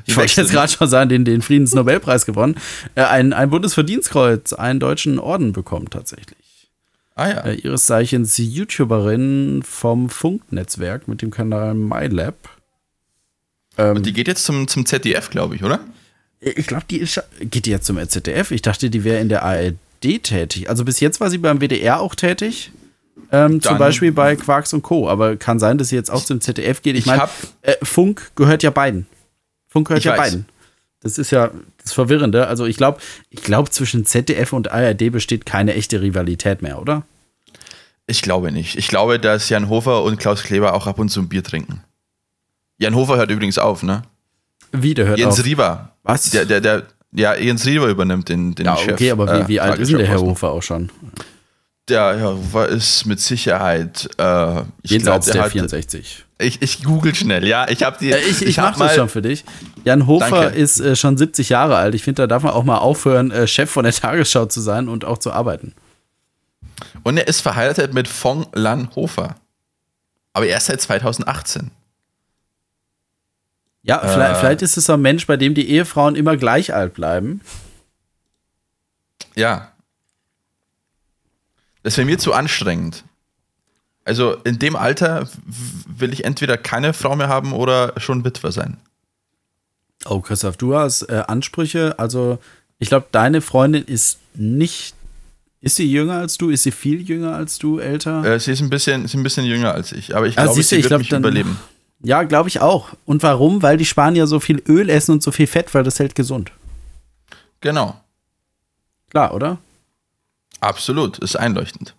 ich wollte jetzt gerade schon sagen, den, den Friedensnobelpreis gewonnen, äh, ein, ein Bundesverdienstkreuz, einen deutschen Orden bekommen tatsächlich. Ah ja. Äh, ihres Zeichens YouTuberin vom Funknetzwerk mit dem Kanal MyLab. Ähm, Und die geht jetzt zum, zum ZDF, glaube ich, oder? Ich glaube, die ist, geht die jetzt zum ZDF. Ich dachte, die wäre in der ARD tätig. Also bis jetzt war sie beim WDR auch tätig. Ähm, zum Beispiel bei Quarks und Co. Aber kann sein, dass sie jetzt auch zum ZDF geht. Ich, ich meine, äh, Funk gehört ja beiden. Funk gehört ich ja weiß. beiden. Das ist ja das Verwirrende. Also ich glaube, ich glaube, zwischen ZDF und ARD besteht keine echte Rivalität mehr, oder? Ich glaube nicht. Ich glaube, dass Jan Hofer und Klaus Kleber auch ab und zu ein Bier trinken. Jan Hofer hört übrigens auf, ne? Wie, der hört Jens auf? Jens Rieber. Was? Der, der, der, ja, Jens Rieber übernimmt den, den ja, Chef. Okay, aber wie, wie äh, alt ist denn der Herr Hofer auch schon? Der Hofer ist mit Sicherheit. Äh, ich Jenseits glaub, der, der 64. Ich, ich google schnell, ja. Ich habe die. Äh, ich ich, ich mache das schon für dich. Jan Hofer Danke. ist äh, schon 70 Jahre alt. Ich finde, da darf man auch mal aufhören, äh, Chef von der Tagesschau zu sein und auch zu arbeiten. Und er ist verheiratet mit Fong Lan Hofer. Aber erst seit 2018. Ja, äh, vielleicht, vielleicht, ist es so ein Mensch, bei dem die Ehefrauen immer gleich alt bleiben. Ja. Das wäre mir zu anstrengend. Also in dem Alter will ich entweder keine Frau mehr haben oder schon Witwer sein. Oh, Christoph, du hast äh, Ansprüche. Also, ich glaube, deine Freundin ist nicht. Ist sie jünger als du? Ist sie viel jünger als du, älter? Äh, sie ist ein bisschen, ist ein bisschen jünger als ich, aber ich glaube, sie wird glaub, mich dann, überleben. Ja, glaube ich auch. Und warum? Weil die Spanier so viel Öl essen und so viel Fett, weil das hält gesund. Genau. Klar, oder? Absolut, ist einleuchtend.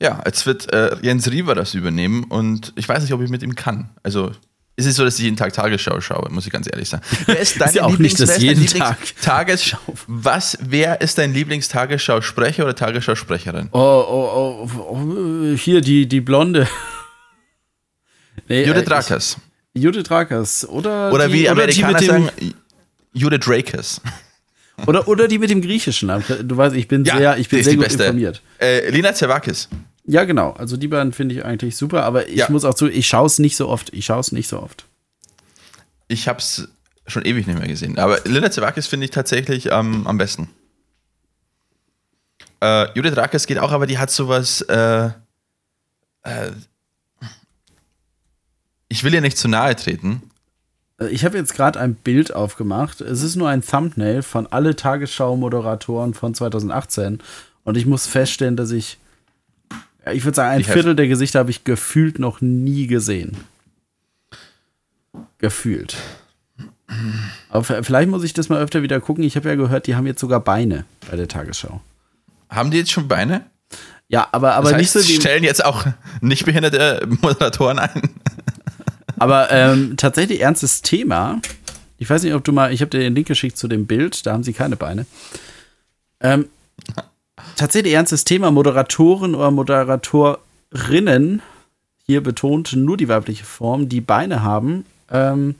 Ja, jetzt wird äh, Jens Riewer das übernehmen und ich weiß nicht, ob ich mit ihm kann. Also es ist so, dass ich jeden Tag Tagesschau schaue, muss ich ganz ehrlich sagen. Wer ist dein ja auch nicht, ist dein jeden Tag Tagesschau. Was, wer ist dein Lieblingstagesschausprecher oder Tagesschausprecherin? Oh, oh, oh, oh, hier die, die Blonde. Nee, Judith Rakers. Judith Rakers. Oder, oder die, wie oder Amerikaner die sagen, Judith Rakers. Oder, oder die mit dem griechischen Namen. Du weißt, ich bin ja, sehr, ich bin sehr gut beste. informiert. Äh, Lina Zervakis. Ja, genau. Also die beiden finde ich eigentlich super, aber ich ja. muss auch zu, ich schaue es nicht so oft. Ich schaue es nicht so oft. Ich habe es schon ewig nicht mehr gesehen. Aber Linda Zervakis finde ich tatsächlich ähm, am besten. Äh, Judith Rakers geht auch, aber die hat sowas. Äh, äh, ich will ihr nicht zu nahe treten. Äh, ich habe jetzt gerade ein Bild aufgemacht. Es ist nur ein Thumbnail von alle Tagesschau-Moderatoren von 2018. Und ich muss feststellen, dass ich ich würde sagen, ein ich Viertel der Gesichter habe ich gefühlt noch nie gesehen. Gefühlt. Aber vielleicht muss ich das mal öfter wieder gucken. Ich habe ja gehört, die haben jetzt sogar Beine bei der Tagesschau. Haben die jetzt schon Beine? Ja, aber, aber das heißt, nicht so. Die stellen jetzt auch nicht behinderte Moderatoren ein. Aber ähm, tatsächlich ernstes Thema. Ich weiß nicht, ob du mal, ich habe dir den Link geschickt zu dem Bild, da haben sie keine Beine. Ähm, tatsächlich ernstes Thema. Moderatoren oder Moderatorinnen, hier betont nur die weibliche Form, die Beine haben, ähm,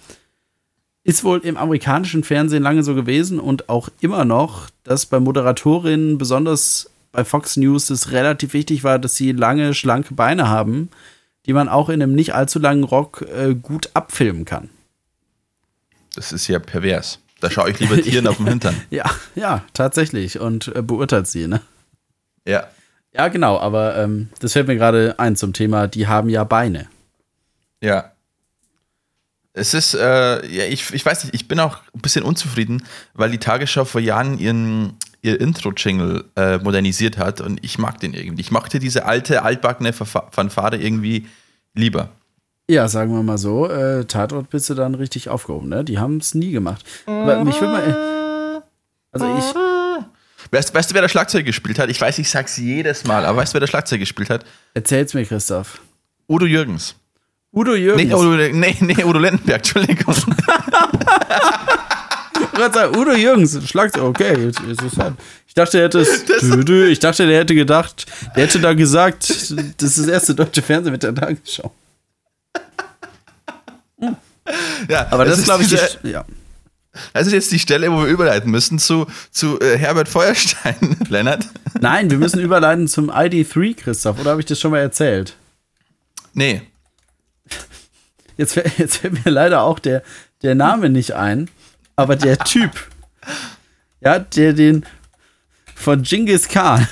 ist wohl im amerikanischen Fernsehen lange so gewesen und auch immer noch, dass bei Moderatorinnen, besonders bei Fox News, es relativ wichtig war, dass sie lange, schlanke Beine haben, die man auch in einem nicht allzu langen Rock äh, gut abfilmen kann. Das ist ja pervers. Da schaue ich lieber Tieren auf den Hintern. Ja, ja, tatsächlich. Und äh, beurteilt sie, ne? Ja. Ja, genau, aber ähm, das fällt mir gerade ein zum Thema, die haben ja Beine. Ja. Es ist, äh, ja, ich, ich weiß nicht, ich bin auch ein bisschen unzufrieden, weil die Tagesschau vor Jahren ihren, ihr Intro-Jingle äh, modernisiert hat und ich mag den irgendwie. Ich mochte diese alte, altbackene Fanfare irgendwie lieber. Ja, sagen wir mal so, äh, Tatort bist du dann richtig aufgehoben, ne? Die haben es nie gemacht. Aber mich würde mal. Also ich. Weißt, weißt, du, wer der Schlagzeug gespielt hat? Ich weiß, ich sag's jedes Mal, aber weißt du, wer der Schlagzeug gespielt hat? Erzähl's mir, Christoph. Udo Jürgens. Udo Jürgens? Nee, Udo, nee, nee, Udo Lindenberg, Entschuldigung. Udo Jürgens, Schlagzeug, okay, interessant. Ich dachte, er hätte es, ich dachte, der hätte gedacht, der hätte da gesagt, das ist das erste deutsche Fernsehen mit der Tagesschau. Ja, aber das, das glaube ich, ja. Das ist jetzt die Stelle, wo wir überleiten müssen zu, zu äh, Herbert Feuerstein, Lennart. Nein, wir müssen überleiten zum ID3, Christoph. Oder habe ich das schon mal erzählt? Nee. Jetzt, jetzt fällt mir leider auch der, der Name nicht ein. Aber der Typ, ja, der den von Genghis Khan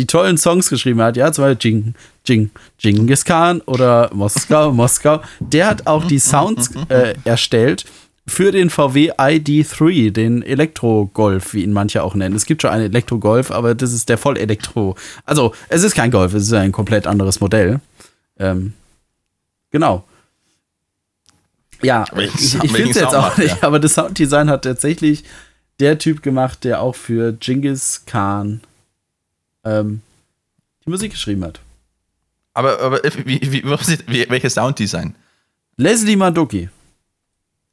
die tollen Songs geschrieben hat, ja, zum Beispiel Jing, Jing, Genghis Khan oder Moskau, Moskau, der hat auch die Sounds äh, erstellt für den VW ID3, den Elektro-Golf, wie ihn manche auch nennen. Es gibt schon einen Elektro-Golf, aber das ist der Voll-Elektro. Also, es ist kein Golf, es ist ein komplett anderes Modell. Ähm, genau. Ja, ich, ich finde es jetzt auch nicht, ja. aber das Sounddesign hat tatsächlich der Typ gemacht, der auch für Genghis Khan ähm, die Musik geschrieben hat. Aber, aber wie, wie, wie, welches Sounddesign? Leslie Maduki.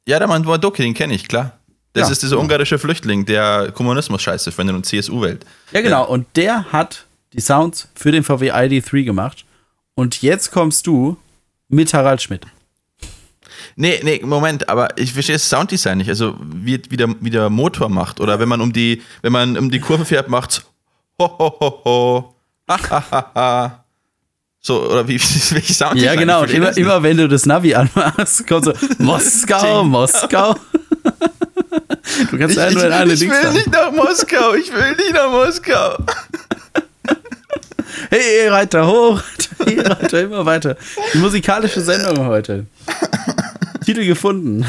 Ja, der Mann Maduki, den kenne ich, klar. Das ja, ist dieser ungarische Flüchtling, der Kommunismus scheiße findet und CSU wählt. Ja, genau. Und der hat die Sounds für den VW ID3 gemacht. Und jetzt kommst du mit Harald Schmidt. Nee, nee, Moment, aber ich verstehe das Sounddesign nicht. Also, wie, wie, der, wie der Motor macht. Oder wenn man um die, wenn man um die Kurve fährt, macht's ho, ho, ho, ho. Ha, ha, ha, ha. So, oder wie, welche Sound Ja, genau. Und immer, immer wenn du das Navi anmachst, kommt so Moskau, Moskau. du kannst ich, nur in eine Ich will dann. nicht nach Moskau, ich will nicht nach Moskau. Hey, Reiter, hoch. Hey, Reiter, immer weiter. Die musikalische Sendung heute. Titel gefunden.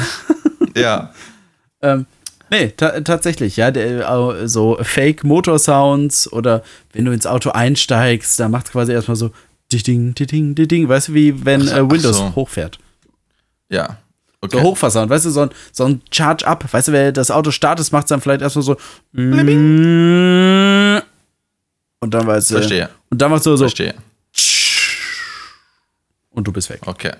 Ja. ähm, nee, ta tatsächlich, ja. Der, so Fake-Motor-Sounds oder wenn du ins Auto einsteigst, da macht es quasi erstmal so Ding, ding, ding, weißt du, wie wenn so, äh, Windows so. hochfährt. Ja. Okay. So Hochfassern, weißt du, so ein, so ein Charge-up. Weißt du, wer das Auto startet, macht es dann vielleicht erstmal so. Und dann weißt du. Verstehe. Und dann machst du so. Verstehe. Und du bist weg. Okay.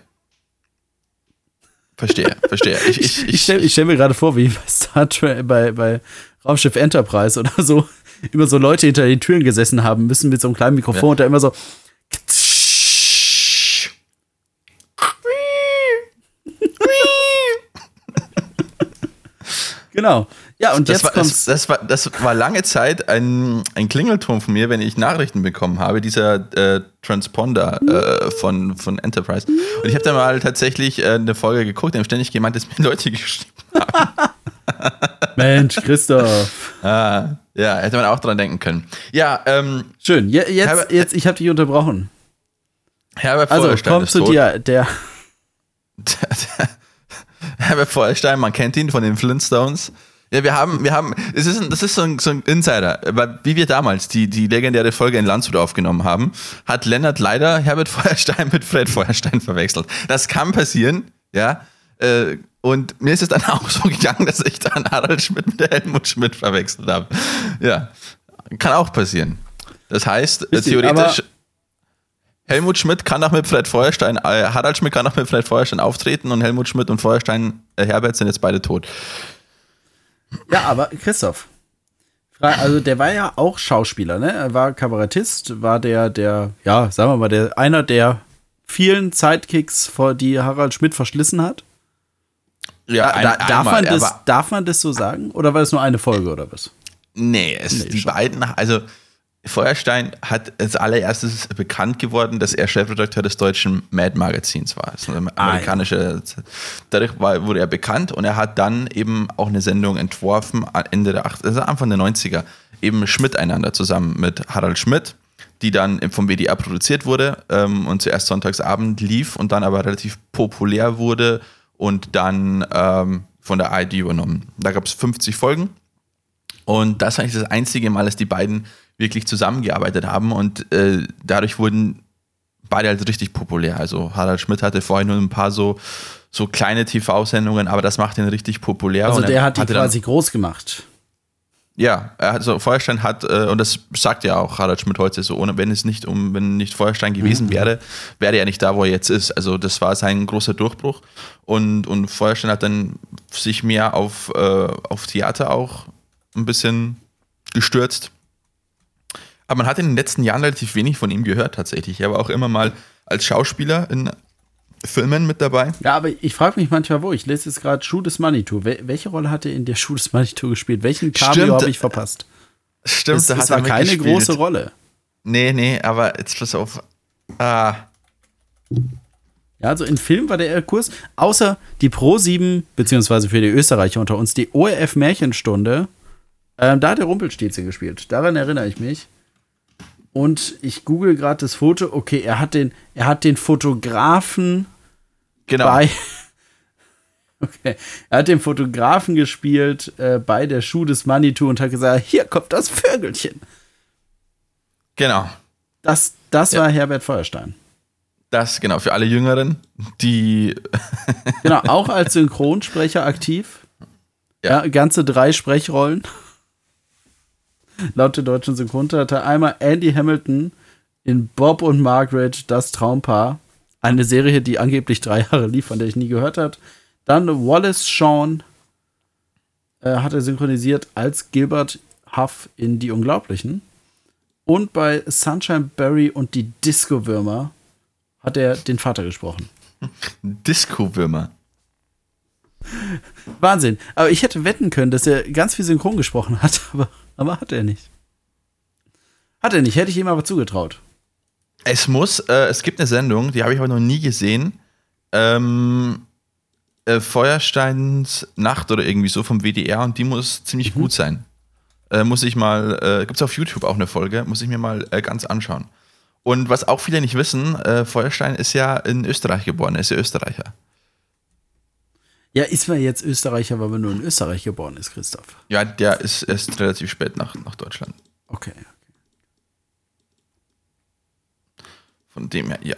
Verstehe, verstehe. Ich, ich, Ich ich, stelle stell mir gerade vor, wie bei Star Trek, bei, bei Raumschiff Enterprise oder so, immer so Leute hinter den Türen gesessen haben müssen mit so einem kleinen Mikrofon Ja. und da immer so. Genau. Ja, und das, jetzt war, das, das, war, das war lange Zeit ein, ein Klingelton von mir, wenn ich Nachrichten bekommen habe, dieser äh, Transponder äh, von, von Enterprise. Und ich habe da mal tatsächlich äh, eine Folge geguckt, die haben ständig gemeint, dass mir Leute geschrieben Mensch, Christoph. Ah, ja, hätte man auch dran denken können. Ja, ähm, Schön. Je, jetzt, Herbert- jetzt, ich habe dich unterbrochen. Herbert Also, komm ist zu tot. dir. Der, Herbert Feuerstein, man kennt ihn von den Flintstones. Ja, wir haben, wir haben, es ist ein, das ist so ein, so ein Insider, weil wie wir damals die, die legendäre Folge in Landshut aufgenommen haben, hat Lennart leider Herbert Feuerstein mit Fred Feuerstein verwechselt. Das kann passieren, ja. Äh, Und mir ist es dann auch so gegangen, dass ich dann Harald Schmidt mit der Helmut Schmidt verwechselt habe. Ja, kann auch passieren. Das heißt, Richtig, theoretisch, aber- Helmut Schmidt kann auch mit Fred Feuerstein, äh, Harald Schmidt kann auch mit Fred Feuerstein auftreten und Helmut Schmidt und Feuerstein, äh, Herbert sind jetzt beide tot. ja, aber Christoph. Also der war ja auch Schauspieler, ne? Er war Kabarettist, war der, der, ja, sagen wir mal, der einer der vielen Sidekicks, vor die Harald Schmidt verschlissen hat. Ja, da, darf, man das, darf man das so sagen? Oder war das nur eine Folge oder was? nee, es, Nee, die schon. beiden, also Feuerstein hat als allererstes bekannt geworden, dass er Chefredakteur des deutschen Mad Magazins war. Das ist eine Ah, ja. amerikanische, dadurch war, wurde er bekannt und er hat dann eben auch eine Sendung entworfen, Ende der 80er, also Anfang der 90er, eben Schmidt einander zusammen mit Harald Schmidt, die dann vom WDR produziert wurde ähm, und zuerst sonntagsabend lief und dann aber relativ populär wurde und dann ähm, von der ARD übernommen. Da gab es 50 Folgen und das war eigentlich das einzige Mal, dass die beiden wirklich zusammengearbeitet haben und äh, dadurch wurden beide halt richtig populär. Also Harald Schmidt hatte vorher nur ein paar so, so kleine TV-Sendungen, aber das macht ihn richtig populär. Also er der hat die quasi groß gemacht. ja, er hat so Feuerstein hat, äh, und das sagt ja auch Harald Schmidt heute so, ohne wenn es nicht um, wenn nicht Feuerstein gewesen wäre, wäre er nicht da, wo er jetzt ist. Also das war sein großer Durchbruch. Und, und Feuerstein hat dann sich mehr auf, äh, auf Theater auch ein bisschen gestürzt. Aber man hat in den letzten Jahren relativ wenig von ihm gehört, tatsächlich. Er war auch immer mal als Schauspieler in Filmen mit dabei. Ja, aber ich frage mich manchmal, wo. Ich lese jetzt gerade Schuh des Manitou. Wel welche Rolle hat er in der Schuh des Manitou gespielt? Welchen Cameo habe ich verpasst? Stimmt, Es, da es hat war keine mitgespielt. große Rolle. Nee, nee, aber jetzt pass auf. Ah, Ja, also in Film war der Kurs, außer die Pro7, beziehungsweise für die Österreicher unter uns, die ORF Märchenstunde. Ähm, da hat der Rumpelstilzchen gespielt. Daran erinnere ich mich. Und ich google gerade das Foto. Okay, er hat den, er hat den Fotografen genau. bei. Okay, er hat den Fotografen gespielt äh, bei der Schuh des Manitou und hat gesagt: Hier kommt das Vögelchen. Genau. Das, das Ja. war Herbert Feuerstein. Das, genau, für alle Jüngeren, die. Genau, auch als Synchronsprecher aktiv. Ja. Ja. ganze drei Sprechrollen. Laut der deutschen Synchrontheater einmal Andy Hamilton in Bob und Margaret, das Traumpaar. Eine Serie, die angeblich drei Jahre lief, von der ich nie gehört habe. Dann Wallace Shawn äh, hat er synchronisiert als Gilbert Huff in Die Unglaublichen. Und bei Sunshine Berry und die Disco-Würmer hat er den Vater gesprochen. Disco-Würmer. Wahnsinn. Aber ich hätte wetten können, dass er ganz viel Synchron gesprochen hat, aber, aber hat er nicht. Hat er nicht, hätte ich ihm aber zugetraut. Es muss, äh, es gibt eine Sendung, die habe ich aber noch nie gesehen. Ähm, äh, Feuersteins Nacht oder irgendwie so vom WDR und die muss ziemlich gut sein. Äh, muss ich mal, äh, gibt es auf YouTube auch eine Folge, muss ich mir mal äh, ganz anschauen. Und was auch viele nicht wissen, äh, Feuerstein ist ja in Österreich geboren, er ist ja Österreicher. Ja, ist man jetzt Österreicher, weil man nur in Österreich geboren ist, Christoph? Ja, der ist erst relativ spät nach, nach Deutschland. Okay. Von dem her, ja.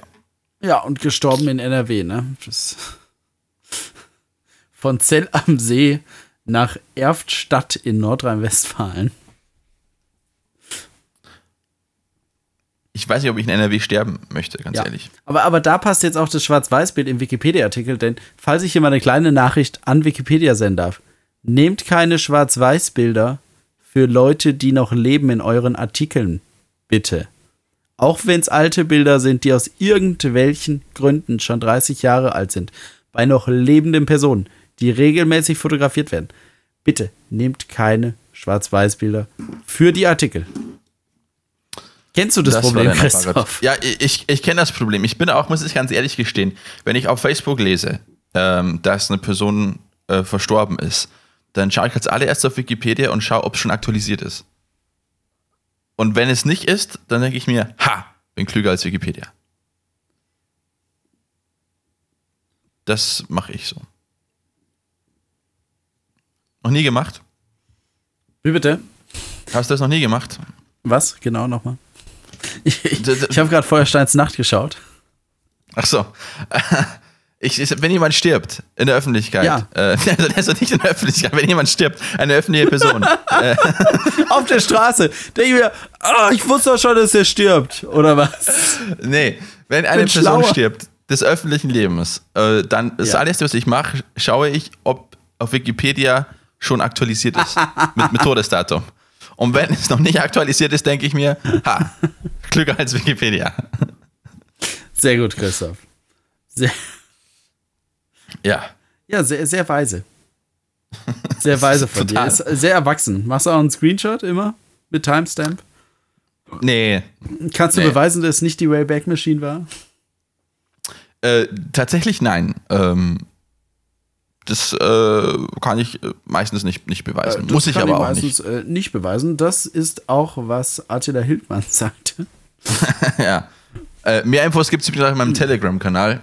Ja, und gestorben in NRW, ne? Das Von Zell am See nach Erftstadt in Nordrhein-Westfalen. Ich weiß nicht, ob ich in NRW sterben möchte, ganz Ja. ehrlich. Aber, aber da passt jetzt auch das Schwarz-Weiß-Bild im Wikipedia-Artikel, denn falls ich hier mal eine kleine Nachricht an Wikipedia senden darf, nehmt keine Schwarz-Weiß-Bilder für Leute, die noch leben in euren Artikeln, bitte. Auch wenn es alte Bilder sind, die aus irgendwelchen Gründen schon 30 Jahre alt sind, bei noch lebenden Personen, die regelmäßig fotografiert werden. Bitte nehmt keine Schwarz-Weiß-Bilder für die Artikel. Kennst du das, war Problem. Christoph? Ja, ich, ich, ich kenne das Problem. Ich bin auch, muss ich ganz ehrlich gestehen, wenn ich auf Facebook lese, ähm, dass eine Person äh, verstorben ist, dann schaue ich als allererst auf Wikipedia und schaue, ob es schon aktualisiert ist. Und wenn es nicht ist, dann denke ich mir, ha, bin klüger als Wikipedia. Das mache ich so. Noch nie gemacht? Wie bitte? Hast du das noch nie gemacht? Was? Genau nochmal. Ich, ich, habe gerade Feuersteins Nacht geschaut. Ach so. Ich, wenn jemand stirbt in der Öffentlichkeit, Ja. äh, also, nicht in der Öffentlichkeit, wenn jemand stirbt, eine öffentliche Person, Auf der Straße. Denke ich mir, ah, ich wusste doch schon, dass er stirbt. Oder was? nee, wenn eine Person schlauer. stirbt des öffentlichen Lebens, äh, dann das Ja. allererste, was ich mache, schaue ich, ob auf Wikipedia schon aktualisiert ist mit, mit Todesdatum. Und wenn es noch nicht aktualisiert ist, denke ich mir, ha, klüger als Wikipedia. Sehr gut, Christoph. Sehr, Ja. ja, sehr, sehr weise. Sehr weise von dir. Total. Ist sehr erwachsen. Machst du auch einen Screenshot immer mit Timestamp? Nee, Kannst du Nee. beweisen, dass es nicht die Wayback Machine war? Äh, tatsächlich nein. Ähm, das äh, kann ich äh, meistens nicht, nicht beweisen. Äh, Muss ich aber auch meistens, Äh, nicht beweisen. Das ist auch, was Attila Hildmann sagte. nicht. ja. Äh, mehr Infos gibt es übrigens auch in meinem Telegram-Kanal.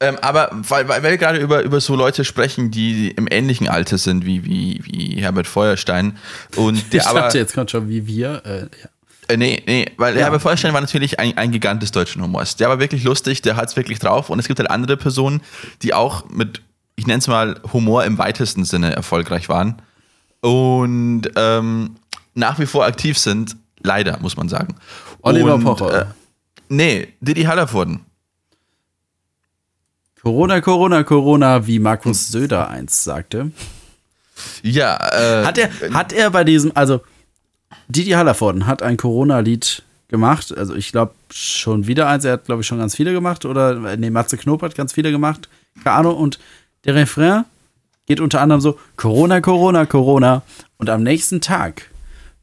Ähm, aber weil, weil wir gerade über, über so Leute sprechen, die im ähnlichen Alter sind wie, wie, wie Herbert Feuerstein. Und der ich aber. dachte, jetzt kommt schon wie wir. Äh, ja. Äh, nee, nee, weil Ja. Herbert Feuerstein war natürlich ein, ein Gigant des deutschen Humors. Der war wirklich lustig, der hat es wirklich drauf. Und es gibt halt andere Personen, die auch mit, ich nenne es mal, Humor im weitesten Sinne erfolgreich waren. Und ähm, nach wie vor aktiv sind, leider, muss man sagen. Oliver Und, Pocher. Äh, nee, Didi Hallervorden. Corona, Corona, Corona, wie Markus Söder einst sagte. Ja, äh, Hat er, hat er bei diesem, also Didi Hallervorden hat ein Corona-Lied gemacht. Also ich glaube schon wieder eins. Er hat, glaube ich, schon ganz viele gemacht. Oder, äh, nee, Matze Knob hat ganz viele gemacht. Keine Ahnung. Und der Refrain geht unter anderem so: Corona, Corona, Corona. Und am nächsten Tag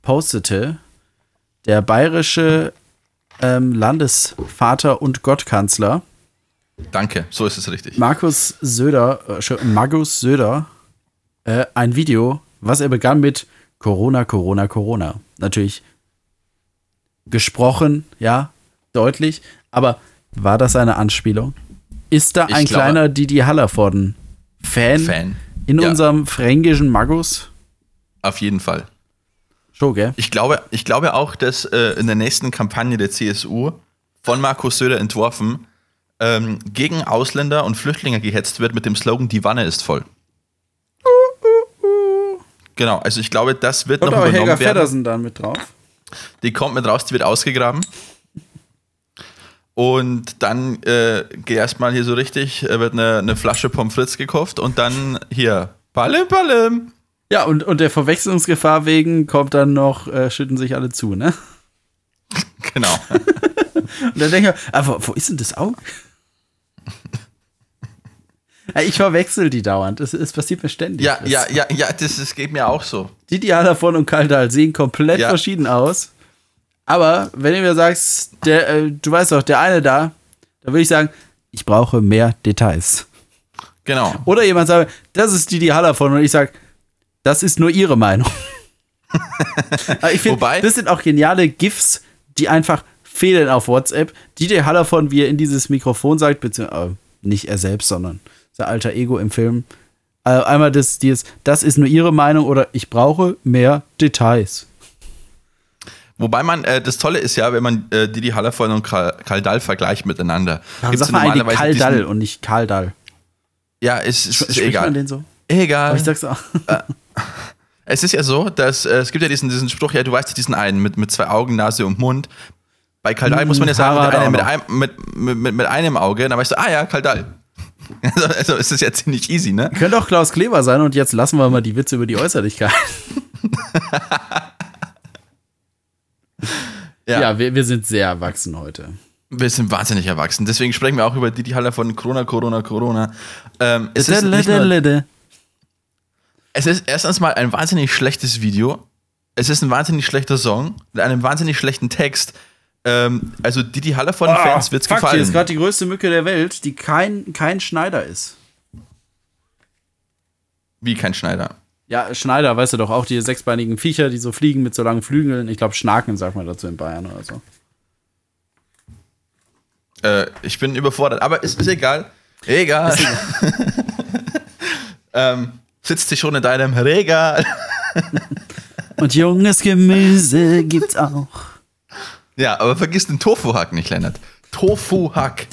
postete der bayerische ähm, Landesvater und Gottkanzler danke, so ist es richtig. Markus Söder, äh, Markus Söder, äh, ein Video, was er begann mit Corona, Corona, Corona. Natürlich gesprochen, ja, deutlich, aber war das eine Anspielung? Ist da Ich ein glaube- kleiner Didi Hallervorden-Fan Fan. in Ja. unserem fränkischen Magus? Auf jeden Fall. Schon, gell? Ich glaube, ich glaube auch, dass äh, in der nächsten Kampagne der CSU von Markus Söder entworfen ähm, gegen Ausländer und Flüchtlinge gehetzt wird mit dem Slogan Die Wanne ist voll. Genau, also ich glaube, das wird Kommt noch auch Helga übernommen werden. Feddersen dann mit drauf? Die kommt mit raus, die wird ausgegraben. Und dann äh, geht erstmal hier so richtig, äh, wird eine, eine Flasche Pommes frites gekauft und dann hier, Palim, Palim. Ja, und, und der Verwechslungsgefahr wegen kommt dann noch, äh, schütten sich alle zu, ne? Genau. Und dann denke ich, aber wo ist denn das Auge? Ja, ich verwechsel die dauernd. Es, es passiert mir ständig. Ja, Das- ja, ja, ja, das, das geht mir auch so. Die davon und Kaldal sehen komplett Ja. verschieden aus. Aber wenn du mir sagst, der, äh, du weißt doch, der eine da, da würde ich sagen, ich brauche mehr Details. Genau. Oder jemand sagt, das ist die davon und ich sage, das ist nur ihre Meinung. Ich finde, Wobei- das sind auch geniale GIFs, die einfach fehlen auf WhatsApp. DJ Hallervon, wie er in dieses Mikrofon sagt, beziehungsweise äh, nicht er selbst, sondern sein alter Ego im Film. Äh, einmal das, dieses, das ist nur ihre Meinung oder ich brauche mehr Details. Wobei man, äh, das Tolle ist ja, wenn man äh, Didi Hallervorden und Karl, Karl Dall vergleicht miteinander. Ja, Gibt's sag mal eigentlich Karl Dall und nicht Karl Dall. Ja, ist, ist, ist Spricht man egal. den so? Egal. Aber ich sag's auch. Es ist ja so, dass äh, es gibt ja diesen, diesen Spruch, ja, du weißt diesen einen mit, mit zwei Augen, Nase und Mund. Bei Kaldal muss man ja sagen, mit, einem, mit, mit, mit, mit einem Auge, dann weißt du, ah ja, Kaldal. Also, also es ist ja ziemlich easy, ne? Könnte auch Klaus Kleber sein und jetzt lassen wir mal die Witze über die Äußerlichkeit. Ja, wir, wir sind sehr erwachsen heute. Wir sind wahnsinnig erwachsen. Deswegen sprechen wir auch über Didi Haller von Corona, Corona, Corona. Ähm, es, ist nicht nur, es ist erstens mal ein wahnsinnig schlechtes Video. Es ist ein wahnsinnig schlechter Song mit einem wahnsinnig schlechten Text. Ähm, also Didi Haller von Ah, Fans wird's fuck, Hier gefallen. ist gerade die größte Mücke der Welt, die kein, kein Schneider ist. Wie kein Schneider. Ja, Schneider, weißt du doch, auch die sechsbeinigen Viecher, die so fliegen mit so langen Flügeln. Ich glaube, Schnaken sagt man dazu in Bayern oder so. Äh, ich bin überfordert, aber es ist egal. Egal. ähm, sitzt dich schon in deinem Regal. Und junges Gemüse gibt's auch. Ja, aber vergiss den Tofu-Hack nicht, Lennart. Tofu-Hack.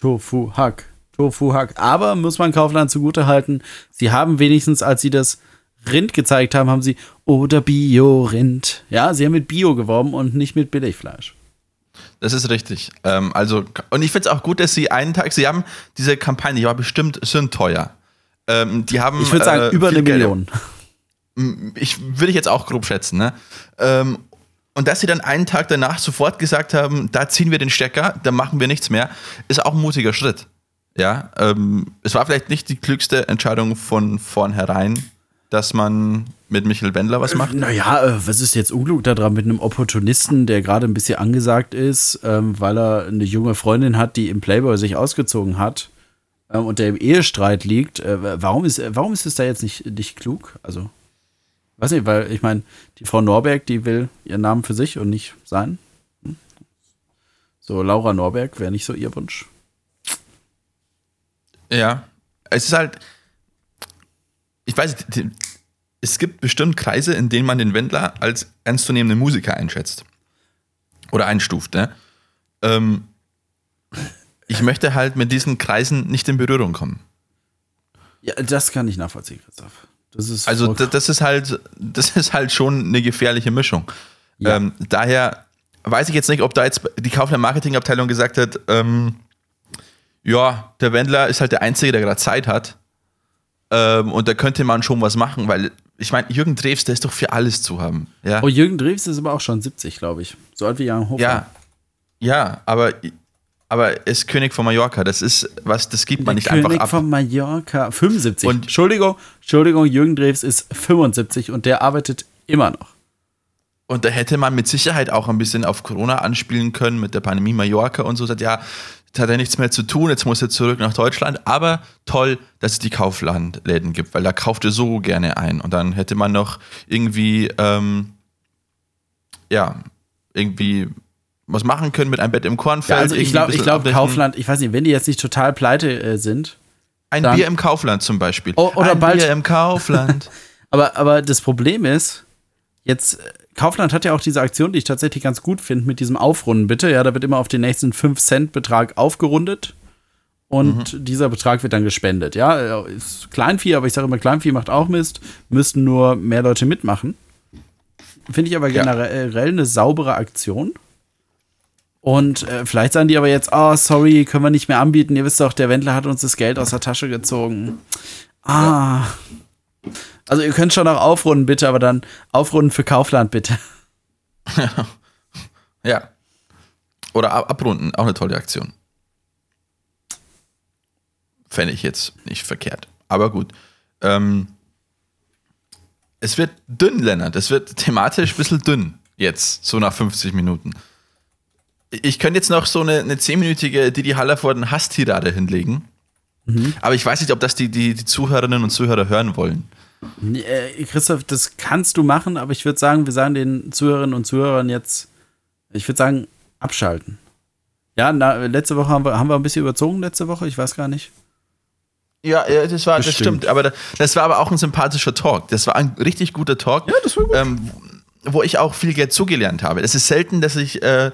Tofu Hack. Tofu Hack. Aber muss man Kaufland zugute halten, sie haben wenigstens, als sie das Rind gezeigt haben, haben sie oder Bio-Rind. Ja, sie haben mit Bio geworben und nicht mit Billigfleisch. Das ist richtig. Ähm, also, und ich finde es auch gut, dass sie einen Tag, sie haben diese Kampagne, die war bestimmt sündteuer. Ähm, die haben. Ich würde sagen, äh, über eine Geld- Million. Ich würde ich jetzt auch grob schätzen, ne? Ähm, und dass sie dann einen Tag danach sofort gesagt haben, da ziehen wir den Stecker, da machen wir nichts mehr, ist auch ein mutiger Schritt. Ja, ähm, es war vielleicht nicht die klügste Entscheidung von vornherein, dass man mit Michael Wendler was macht. Naja, äh, was ist jetzt unklug daran mit einem Opportunisten, der gerade ein bisschen angesagt ist, ähm, weil er eine junge Freundin hat, die im Playboy sich ausgezogen hat ähm, und der im Ehestreit liegt. Äh, warum, ist, äh, warum ist es da jetzt nicht, nicht klug? Also, weiß nicht, weil ich meine, die Frau Norberg, die will ihren Namen für sich und nicht sein. Hm? So, Laura Norberg wäre nicht so ihr Wunsch. Ja, es ist halt, ich weiß nicht, es gibt bestimmt Kreise, in denen man den Wendler als ernstzunehmenden Musiker einschätzt. Oder einstuft, ne? Ähm, ich möchte halt mit diesen Kreisen nicht in Berührung kommen. Ja, das kann ich nachvollziehen, Christoph. Das Also das ist halt, das ist halt schon eine gefährliche Mischung. Ja. Ähm, daher weiß ich jetzt nicht, ob da jetzt die Kaufland Marketingabteilung gesagt hat, ähm, ja, der Wendler ist halt der Einzige, der gerade Zeit hat. Ähm, und da könnte man schon was machen, weil ich meine, Jürgen Drews, der ist doch für alles zu haben. Ja, Oh, Jürgen Drews ist aber auch schon 70, glaube ich. So alt wie Jan Hofer. ja, ja aber, aber er ist König von Mallorca. Das ist was, das gibt man Der nicht König einfach ab. von Mallorca. 75. Und- Entschuldigung, Entschuldigung, Jürgen Drews ist 75 und der arbeitet immer noch. Und da hätte man mit Sicherheit auch ein bisschen auf Corona anspielen können mit der Pandemie Mallorca und so. Sagt, ja, jetzt hat er nichts mehr zu tun, jetzt muss er zurück nach Deutschland. Aber toll, dass es die Kauflandläden gibt, weil da kauft er so gerne ein. Und dann hätte man noch irgendwie, ähm, ja, irgendwie was machen können mit einem Bett im Kornfeld. Ja, also ich glaube, ich glaube. Kaufland, ich weiß nicht, wenn die jetzt nicht total pleite äh, sind, Ein Bier im Kaufland zum Beispiel. Oh, oder ein bald- Bier im Kaufland. aber, aber das Problem ist, jetzt, äh, Kaufland hat ja auch diese Aktion, die ich tatsächlich ganz gut finde, mit diesem Aufrunden bitte. Ja, da wird immer auf den nächsten 5-Cent-Betrag aufgerundet und Mhm. dieser Betrag wird dann gespendet. Ja, äh, ist Kleinvieh, aber ich sage immer, Kleinvieh macht auch Mist, müssten nur mehr Leute mitmachen. Finde ich aber Ja. generell eine saubere Aktion. Und äh, vielleicht sagen die aber jetzt, oh, sorry, können wir nicht mehr anbieten. Ihr wisst doch, der Wendler hat uns das Geld aus der Tasche gezogen. Ah. Also ihr könnt schon noch aufrunden, bitte, aber dann aufrunden für Kaufland, bitte. ja. Oder ab abrunden, auch eine tolle Aktion. Fände ich jetzt nicht verkehrt. Aber gut. Ähm, es wird dünn, Lennart. Es wird thematisch ein bisschen dünn jetzt, so nach 50 Minuten. Ich könnte jetzt noch so eine, eine 10-minütige Didi Hallervorden Hasstirade hinlegen. Aber ich weiß nicht, ob das die, die, die Zuhörerinnen und Zuhörer hören wollen. Äh, Christoph, das kannst du machen, aber ich würde sagen, wir sagen den Zuhörerinnen und Zuhörern jetzt, ich würde sagen, abschalten. Ja, na, letzte Woche haben wir, haben wir ein bisschen überzogen, letzte Woche, ich weiß gar nicht. Ja, ja das war, das Bestimmt. stimmt. Aber da- das war aber auch ein sympathischer Talk. Das war ein richtig guter Talk. Ja, das war gut. Ähm, wo ich auch viel Geld zugelernt habe. Es ist selten, dass ich äh,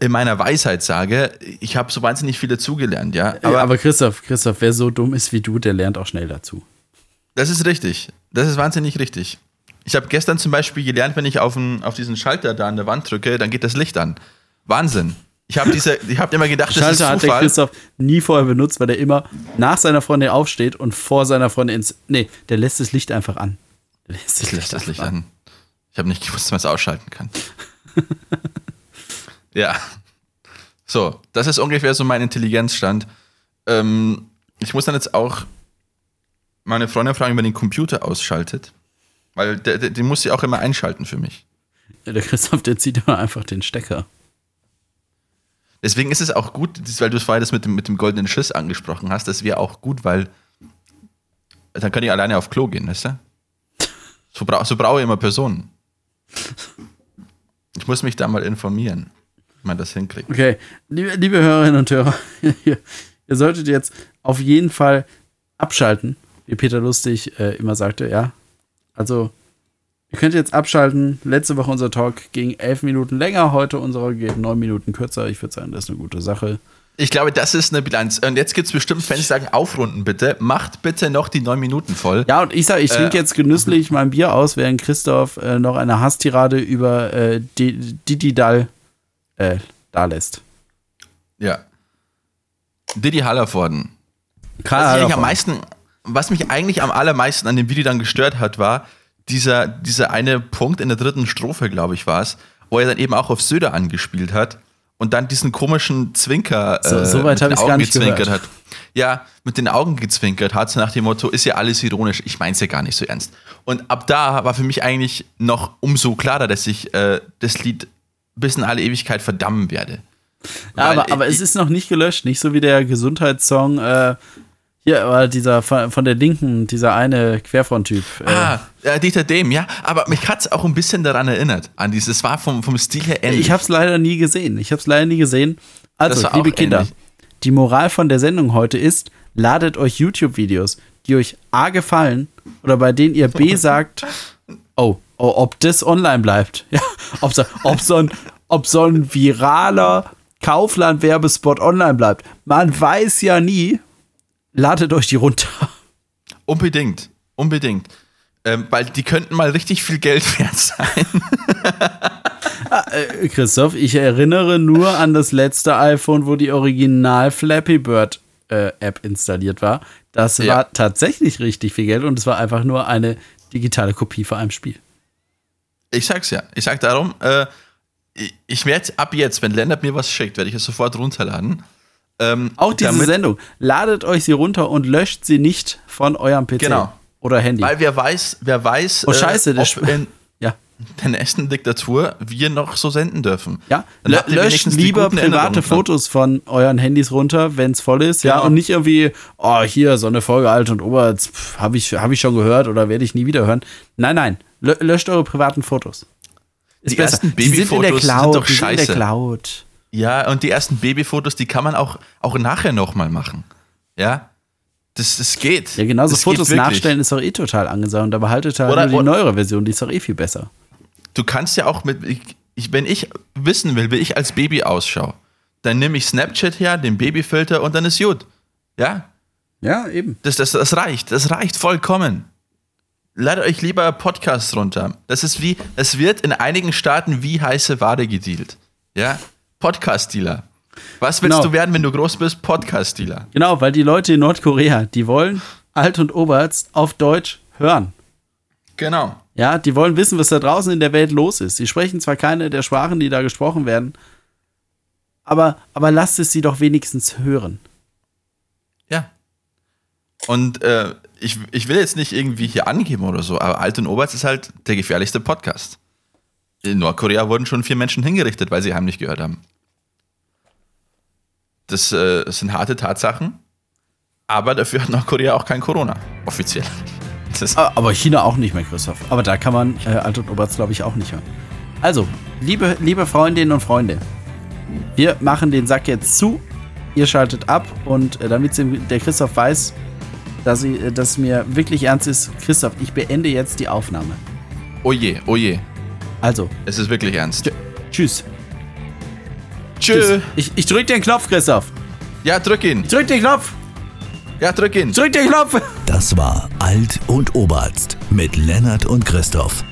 in meiner Weisheit sage, ich habe so wahnsinnig viel dazugelernt, ja. Aber, aber Christoph, Christoph, wer so dumm ist wie du, der lernt auch schnell dazu. Das ist richtig. Das ist wahnsinnig richtig. Ich habe gestern zum Beispiel gelernt, wenn ich auf, den, auf diesen Schalter da an der Wand drücke, dann geht das Licht an. Wahnsinn. Ich habe hab immer gedacht, das Schalter ist hat der Zufall. Christoph nie vorher benutzt, weil der immer nach seiner Freundin aufsteht und vor seiner Freundin ins. Nee, der lässt das Licht einfach an. Der lässt das Ich lasse das Licht an. Ich habe nicht gewusst, dass man es ausschalten kann. ja. So, das ist ungefähr so mein Intelligenzstand. Ähm, ich muss dann jetzt auch meine Freundin fragen, wie man den Computer ausschaltet. Weil der, der, den muss sie auch immer einschalten für mich. Der Christoph, der zieht immer einfach den Stecker. Deswegen ist es auch gut, weil du es vorher das mit dem, mit dem goldenen Schiss angesprochen hast, das wäre auch gut, weil dann kann ich alleine auf Klo gehen, weißt du? So, bra so brauche ich immer Personen. Ich muss mich da mal informieren, man das hinkriegt. Okay, liebe, liebe Hörerinnen und Hörer, ihr, ihr solltet jetzt auf jeden Fall abschalten, wie Peter Lustig äh, immer sagte, ja. Also, ihr könnt jetzt abschalten. Letzte Woche unser Talk ging elf Minuten länger, heute unserer geht neun Minuten kürzer. Ich würde sagen, das ist eine gute Sache. Ich glaube, das ist eine Bilanz. Und jetzt gibt es bestimmt Fans, die sagen, aufrunden bitte. Macht bitte noch die neun Minuten voll. Ja, und ich sage, ich trinke Äh, jetzt genüsslich mein Bier aus, während Christoph äh, noch eine Hasstirade über äh, Di- Didi Dall äh, da lässt. Ja. Diddy Hallervorden. Karl Was mich, eigentlich Hallervorden. am meisten, was mich eigentlich am allermeisten an dem Video dann gestört hat, war dieser, dieser eine Punkt in der dritten Strophe, glaube ich, war es, wo er dann eben auch auf Söder angespielt hat und dann diesen komischen Zwinker So- äh, so weit mit den Augen gezwinkert gehört. hat. Ja, mit den Augen gezwinkert hat, so nach dem Motto, ist ja alles ironisch, ich mein's ja gar nicht so ernst. Und ab da war für mich eigentlich noch umso klarer, dass ich äh, das Lied bis in alle Ewigkeit verdammen werde. Ja, aber, aber ich- es ist noch nicht gelöscht, nicht so wie der Gesundheitssong, äh, hier, aber dieser von, von der Linken, dieser eine Querfront-Typ. Äh, Ah, äh, Dieter Dehm, ja. Aber mich hat es auch ein bisschen daran erinnert, an dieses, es war vom, vom Stil her ähnlich. ich habe es leider nie gesehen. Ich habe es leider nie gesehen. Also, liebe Kinder, ähnlich. die Moral von der Sendung heute ist, ladet euch YouTube-Videos, die euch A gefallen oder bei denen ihr B sagt, oh, oh ob das online bleibt. Ja, ob, so, ob, so ein, ob so ein viraler Kaufland-Werbespot online bleibt. Man weiß ja nie. Ladet euch die runter. Unbedingt, unbedingt. Ähm, weil die könnten mal richtig viel Geld wert sein. Äh, Christoph, ich erinnere nur an das letzte iPhone, wo die Original Flappy Bird äh, App installiert war. Das Ja. war tatsächlich richtig viel Geld und es war einfach nur eine digitale Kopie von einem Spiel. Ich sag's ja. Ich sag darum, äh, ich, werde ab jetzt, wenn Lennart mir was schickt, werde ich es sofort runterladen. Ähm, Auch diese damit- Sendung. Ladet euch sie runter und löscht sie nicht von eurem PC Genau. oder Handy. Weil wer weiß, wer weiß, Oh, scheiße, der ob in. Der nächsten Diktatur wir noch so senden dürfen. Ja, löscht lieber private. Fotos von euren Handys runter, wenn es voll ist. Ja, Genau. und nicht irgendwie, oh, hier, so eine Folge Alt und Oberts, habe ich, hab ich schon gehört oder werde ich nie wieder hören. Nein, nein, lö löscht eure privaten Fotos. Ist Die ersten sind in der Babyfotos sind Cloud, doch die sind in der scheiße. Cloud. Ja, und die ersten Babyfotos, die kann man auch, auch nachher nochmal machen. Ja, das, das geht. Ja, genauso das Fotos nachstellen ist doch eh total angesagt. Und aber haltet halt Oder- nur die neuere Version, die ist doch eh viel besser. Du kannst ja auch mit, ich, ich, wenn ich wissen will, wie ich als Baby ausschaue, dann nehme ich Snapchat her, den Babyfilter und dann ist gut. Ja, Ja, eben. das, das, das reicht. Das reicht vollkommen. Ladet euch lieber Podcasts runter. Das ist wie, es wird in einigen Staaten wie heiße Ware gedealt. Ja, Podcast-Dealer. Was willst Genau. du werden, wenn du groß bist? Podcast-Dealer. Genau, weil die Leute in Nordkorea, die wollen Alt und Oberst auf Deutsch hören. Genau. Ja, die wollen wissen, was da draußen in der Welt los ist. Sie sprechen zwar keine der Sprachen, die da gesprochen werden, aber, aber lasst es sie doch wenigstens hören. Ja. Und äh, ich, ich will jetzt nicht irgendwie hier angeben oder so, aber Alt und Oberst ist halt der gefährlichste Podcast. In Nordkorea wurden schon vier Menschen hingerichtet, weil sie heimlich gehört haben. Das, äh, das sind harte Tatsachen, aber dafür hat Nordkorea auch kein Corona, offiziell. Das, A- Aber China auch nicht mehr, Christoph. Aber da kann man äh, Alt und Oberst, glaube ich, auch nicht hören. Also, liebe, liebe Freundinnen und Freunde, wir machen den Sack jetzt zu. Ihr schaltet ab und äh, damit der Christoph weiß, dass, sie, äh, dass mir wirklich ernst ist, Christoph, ich beende jetzt die Aufnahme. oh je, oh je. Also, Es ist wirklich ernst. tsch- tschüss. Tschö. tschüss. Ich, ich drück den Knopf, Christoph. Ja, drück ihn. Ich drück den Knopf. Ja, drück ihn. Drück den Knopf. Das war Alt und Oberarzt mit Lennart und Christoph.